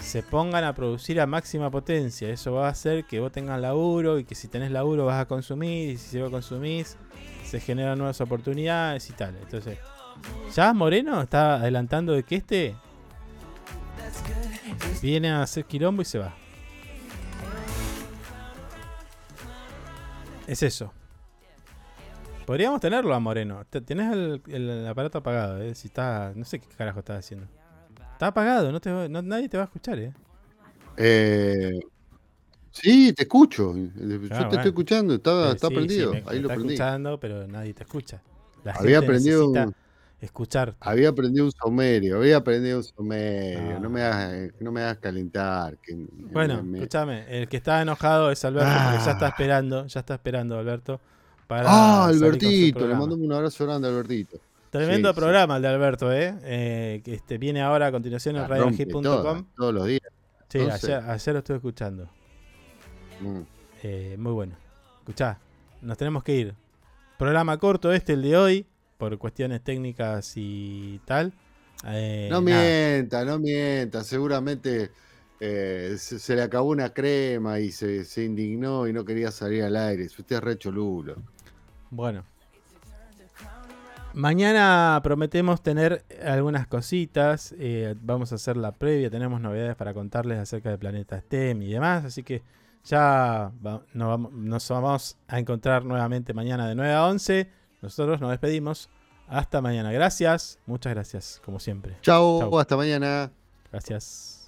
se pongan a producir a máxima potencia. Eso va a hacer que vos tengas laburo y que si tenés laburo vas a consumir y si vos consumís se generan nuevas oportunidades y tal. Entonces, ya Moreno está adelantando de que este viene a hacer quilombo y se va. Es eso. Podríamos tenerlo a Moreno. Te- Tenés el, el aparato apagado, ¿eh? Si está. No sé qué carajo estás haciendo. Está apagado, no te nadie te va a escuchar, ¿eh? Eh, sí, te escucho. Yo te bueno. estoy escuchando. Está, Eh, está sí, prendido. sí, me- Ahí me lo está prendí. escuchando, pero nadie te escucha. La Había gente prendido necesita un- escuchar. Había aprendido un somerio. Había aprendido un somerio. Ah. No, me hagas, no me hagas calentar. que Bueno, me- escúchame, el que está enojado es Alberto, porque ya está Ah. esperando, ya está esperando Alberto para Ah, Albertito. Le mando un abrazo grande a Albertito. Tremendo Sí, sí. programa el de Alberto, ¿eh? Eh, que este, viene ahora a continuación en radiohit.com. toda, todos los días. Sí, entonces. ayer, ayer lo estuve escuchando. Mm. Eh, muy bueno. Escuchá, nos tenemos que ir. Programa corto este, el de hoy, por cuestiones técnicas y tal. Eh, No nada. mienta, no mienta. Seguramente eh, se, se le acabó una crema y se, se indignó y no quería salir al aire. Usted es re cholulo. Bueno. Mañana prometemos tener algunas cositas. eh, vamos a hacer la previa. Tenemos novedades para contarles acerca de Planeta STEM y demás. Así que ya va- nos, vamos, nos vamos a encontrar nuevamente mañana de 9 a 11. Nosotros nos despedimos. Hasta mañana. Gracias. Muchas gracias, como siempre. Chao. Hasta mañana. Gracias.